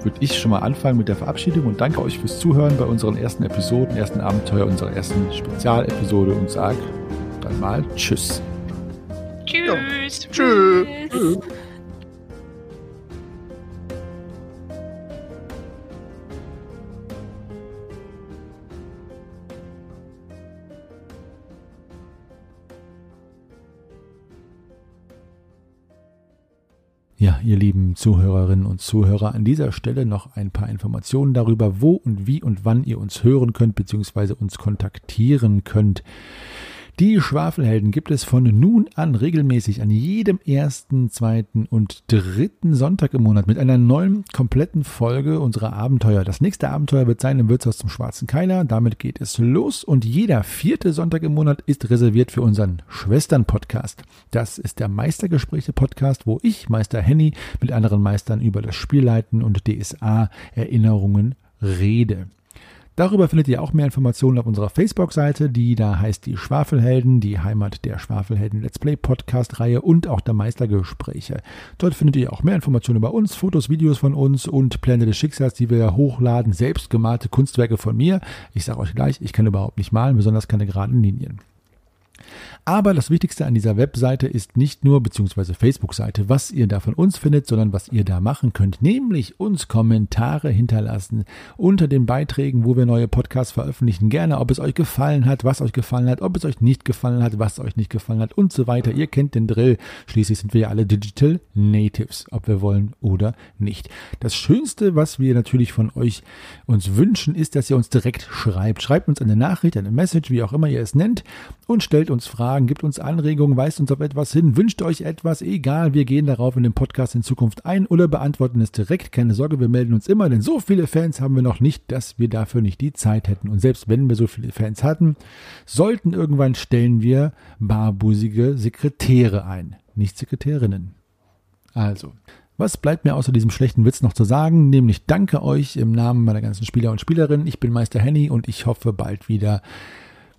Speaker 1: würde ich schon mal anfangen mit der Verabschiedung und danke euch fürs Zuhören bei unseren ersten Episoden, ersten Abenteuer, unserer ersten Spezialepisode und sage dann mal Tschüss.
Speaker 4: Tschüss. Ja.
Speaker 3: Tschüss. Tschüss.
Speaker 1: Ihr lieben Zuhörerinnen und Zuhörer, an dieser Stelle noch ein paar Informationen darüber, wo und wie und wann ihr uns hören könnt bzw. uns kontaktieren könnt. Die Schwafelhelden gibt es von nun an regelmäßig an jedem ersten, zweiten und dritten Sonntag im Monat mit einer neuen kompletten Folge unserer Abenteuer. Das nächste Abenteuer wird sein im Wirtshaus zum Schwarzen Keiler. Damit geht es los und jeder vierte Sonntag im Monat ist reserviert für unseren Schwestern-Podcast. Das ist der Meistergespräche-Podcast, wo ich, Meister Henny, mit anderen Meistern über das Spielleiten und DSA-Erinnerungen rede. Darüber findet ihr auch mehr Informationen auf unserer Facebook-Seite, die da heißt die Schwafelhelden, die Heimat der Schwafelhelden Let's Play Podcast-Reihe und auch der Meistergespräche. Dort findet ihr auch mehr Informationen über uns, Fotos, Videos von uns und Pläne des Schicksals, die wir hochladen, selbstgemalte Kunstwerke von mir. Ich sage euch gleich, ich kann überhaupt nicht malen, besonders keine geraden Linien. Aber das Wichtigste an dieser Webseite ist nicht nur, beziehungsweise Facebook-Seite, was ihr da von uns findet, sondern was ihr da machen könnt, nämlich uns Kommentare hinterlassen unter den Beiträgen, wo wir neue Podcasts veröffentlichen. Gerne, ob es euch gefallen hat, was euch gefallen hat, ob es euch nicht gefallen hat, was euch nicht gefallen hat und so weiter. Ihr kennt den Drill. Schließlich sind wir ja alle Digital Natives, ob wir wollen oder nicht. Das Schönste, was wir natürlich von euch uns wünschen, ist, dass ihr uns direkt schreibt. Schreibt uns eine Nachricht, eine Message, wie auch immer ihr es nennt und stellt uns Fragen, gibt uns Anregungen, weist uns auf etwas hin, wünscht euch etwas, egal, wir gehen darauf in dem Podcast in Zukunft ein oder beantworten es direkt. Keine Sorge, wir melden uns immer, denn so viele Fans haben wir noch nicht, dass wir dafür nicht die Zeit hätten. Und selbst wenn wir so viele Fans hatten, sollten irgendwann stellen wir barbusige Sekretäre ein, nicht Sekretärinnen. Also, was bleibt mir außer diesem schlechten Witz noch zu sagen? Nämlich danke euch im Namen meiner ganzen Spieler und Spielerinnen. Ich bin Meister Henny und ich hoffe bald wieder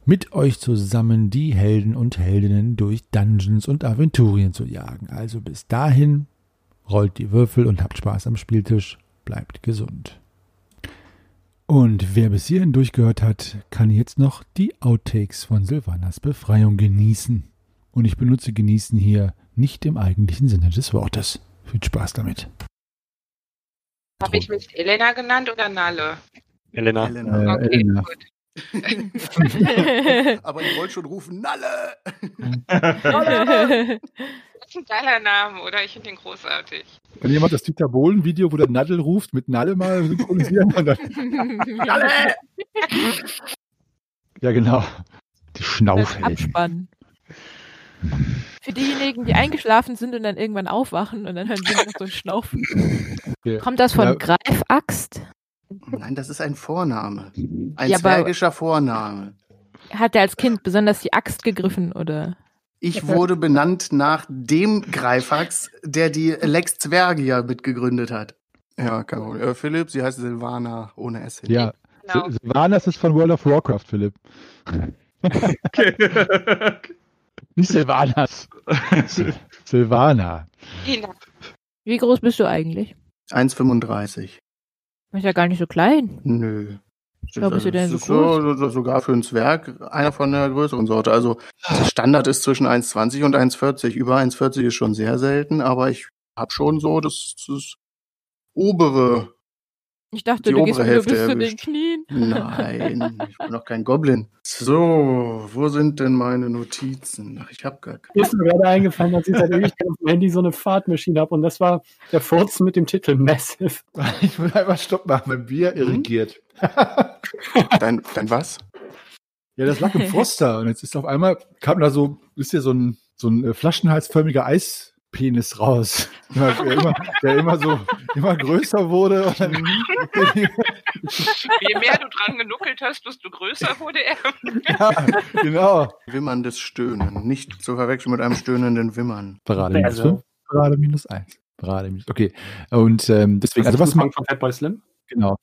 Speaker 1: mit euch zusammen die Helden und Heldinnen durch Dungeons und Aventurien zu jagen. Also bis dahin, rollt die Würfel und habt Spaß am Spieltisch. Bleibt gesund. Und wer bis hierhin durchgehört hat, kann jetzt noch die Outtakes von Silvanas Befreiung genießen. Und ich benutze genießen hier nicht im eigentlichen Sinne des Wortes. Viel Spaß damit.
Speaker 4: Habe ich mich Elena genannt oder Nalle?
Speaker 6: Elena.
Speaker 3: Elena.
Speaker 1: Äh, Elena.
Speaker 4: gut.
Speaker 3: Aber ich wollte schon rufen, Nalle!
Speaker 4: Das ist ein geiler Name, oder? Ich finde den großartig.
Speaker 1: Wenn jemand das Dieter Bohlen-Video, wo der Nadel ruft, mit Nalle mal synchronisieren und dann,
Speaker 3: Nalle!
Speaker 1: Ja, genau. Die Schnaufhelden.
Speaker 2: Abspannen. Für diejenigen, die eingeschlafen sind und dann irgendwann aufwachen und dann hören sie noch so ein Schnaufen.
Speaker 1: Okay.
Speaker 2: Kommt das von
Speaker 1: Ja.
Speaker 2: Greifaxt?
Speaker 3: Nein, das ist ein Vorname. Ein
Speaker 2: Ja,
Speaker 3: zwergischer Vorname.
Speaker 2: Hat er als Kind besonders die Axt gegriffen oder?
Speaker 3: Ich wurde benannt nach dem Greifax, der die Lex Zwergia mitgegründet hat. Ja, Problem. Äh, Philipp, sie heißt Silvana ohne S.
Speaker 1: Ja,
Speaker 4: Genau.
Speaker 1: Sil- Sylvanas ist von World of Warcraft, Philipp. Nicht Silvanas. Sil- Silvana.
Speaker 2: Wie groß bist du eigentlich?
Speaker 3: 1,35.
Speaker 2: Du bist ja gar nicht so klein.
Speaker 3: Nö.
Speaker 2: Du denn
Speaker 3: Das
Speaker 2: so
Speaker 3: ist so, sogar für einen Zwerg einer von der größeren Sorte. Also der Standard ist zwischen 1,20 und 1,40. Über 1,40 ist schon sehr selten, aber ich habe schon so das, das obere.
Speaker 2: Ich dachte,
Speaker 3: Die
Speaker 2: du gehst
Speaker 3: Hälfte
Speaker 2: bis zu den. Knien.
Speaker 3: Nein, ich bin noch kein Goblin. So, wo sind denn meine Notizen? Ach, ich habe gar keine.
Speaker 6: Mir ist mir gerade eingefallen, dass ich seit Ewigkeit auf dem Handy so eine Fahrtmaschine habe und das war der Furz mit dem Titel Massive.
Speaker 1: Ich will einfach Stopp machen, wenn Bier irrigiert.
Speaker 3: Dein, dein was?
Speaker 1: Ja, das lag im Froster und jetzt ist auf einmal, kam da so, ist hier so ein, so ein äh, flaschenhalsförmiger Eispenis raus. Der, immer, der immer so, immer größer wurde. Und dann,
Speaker 4: Je mehr du dran genuckelt hast, desto größer wurde er.
Speaker 1: ja, genau.
Speaker 3: Wimmerndes Stöhnen. Nicht zu verwechseln mit einem stöhnenden Wimmern.
Speaker 1: Parade minus
Speaker 6: Also.
Speaker 1: 5, Parade minus 1. Parade minus, okay. Und ähm, deswegen, also was
Speaker 6: man
Speaker 1: man,
Speaker 6: von Fatboy Slim?
Speaker 1: genau.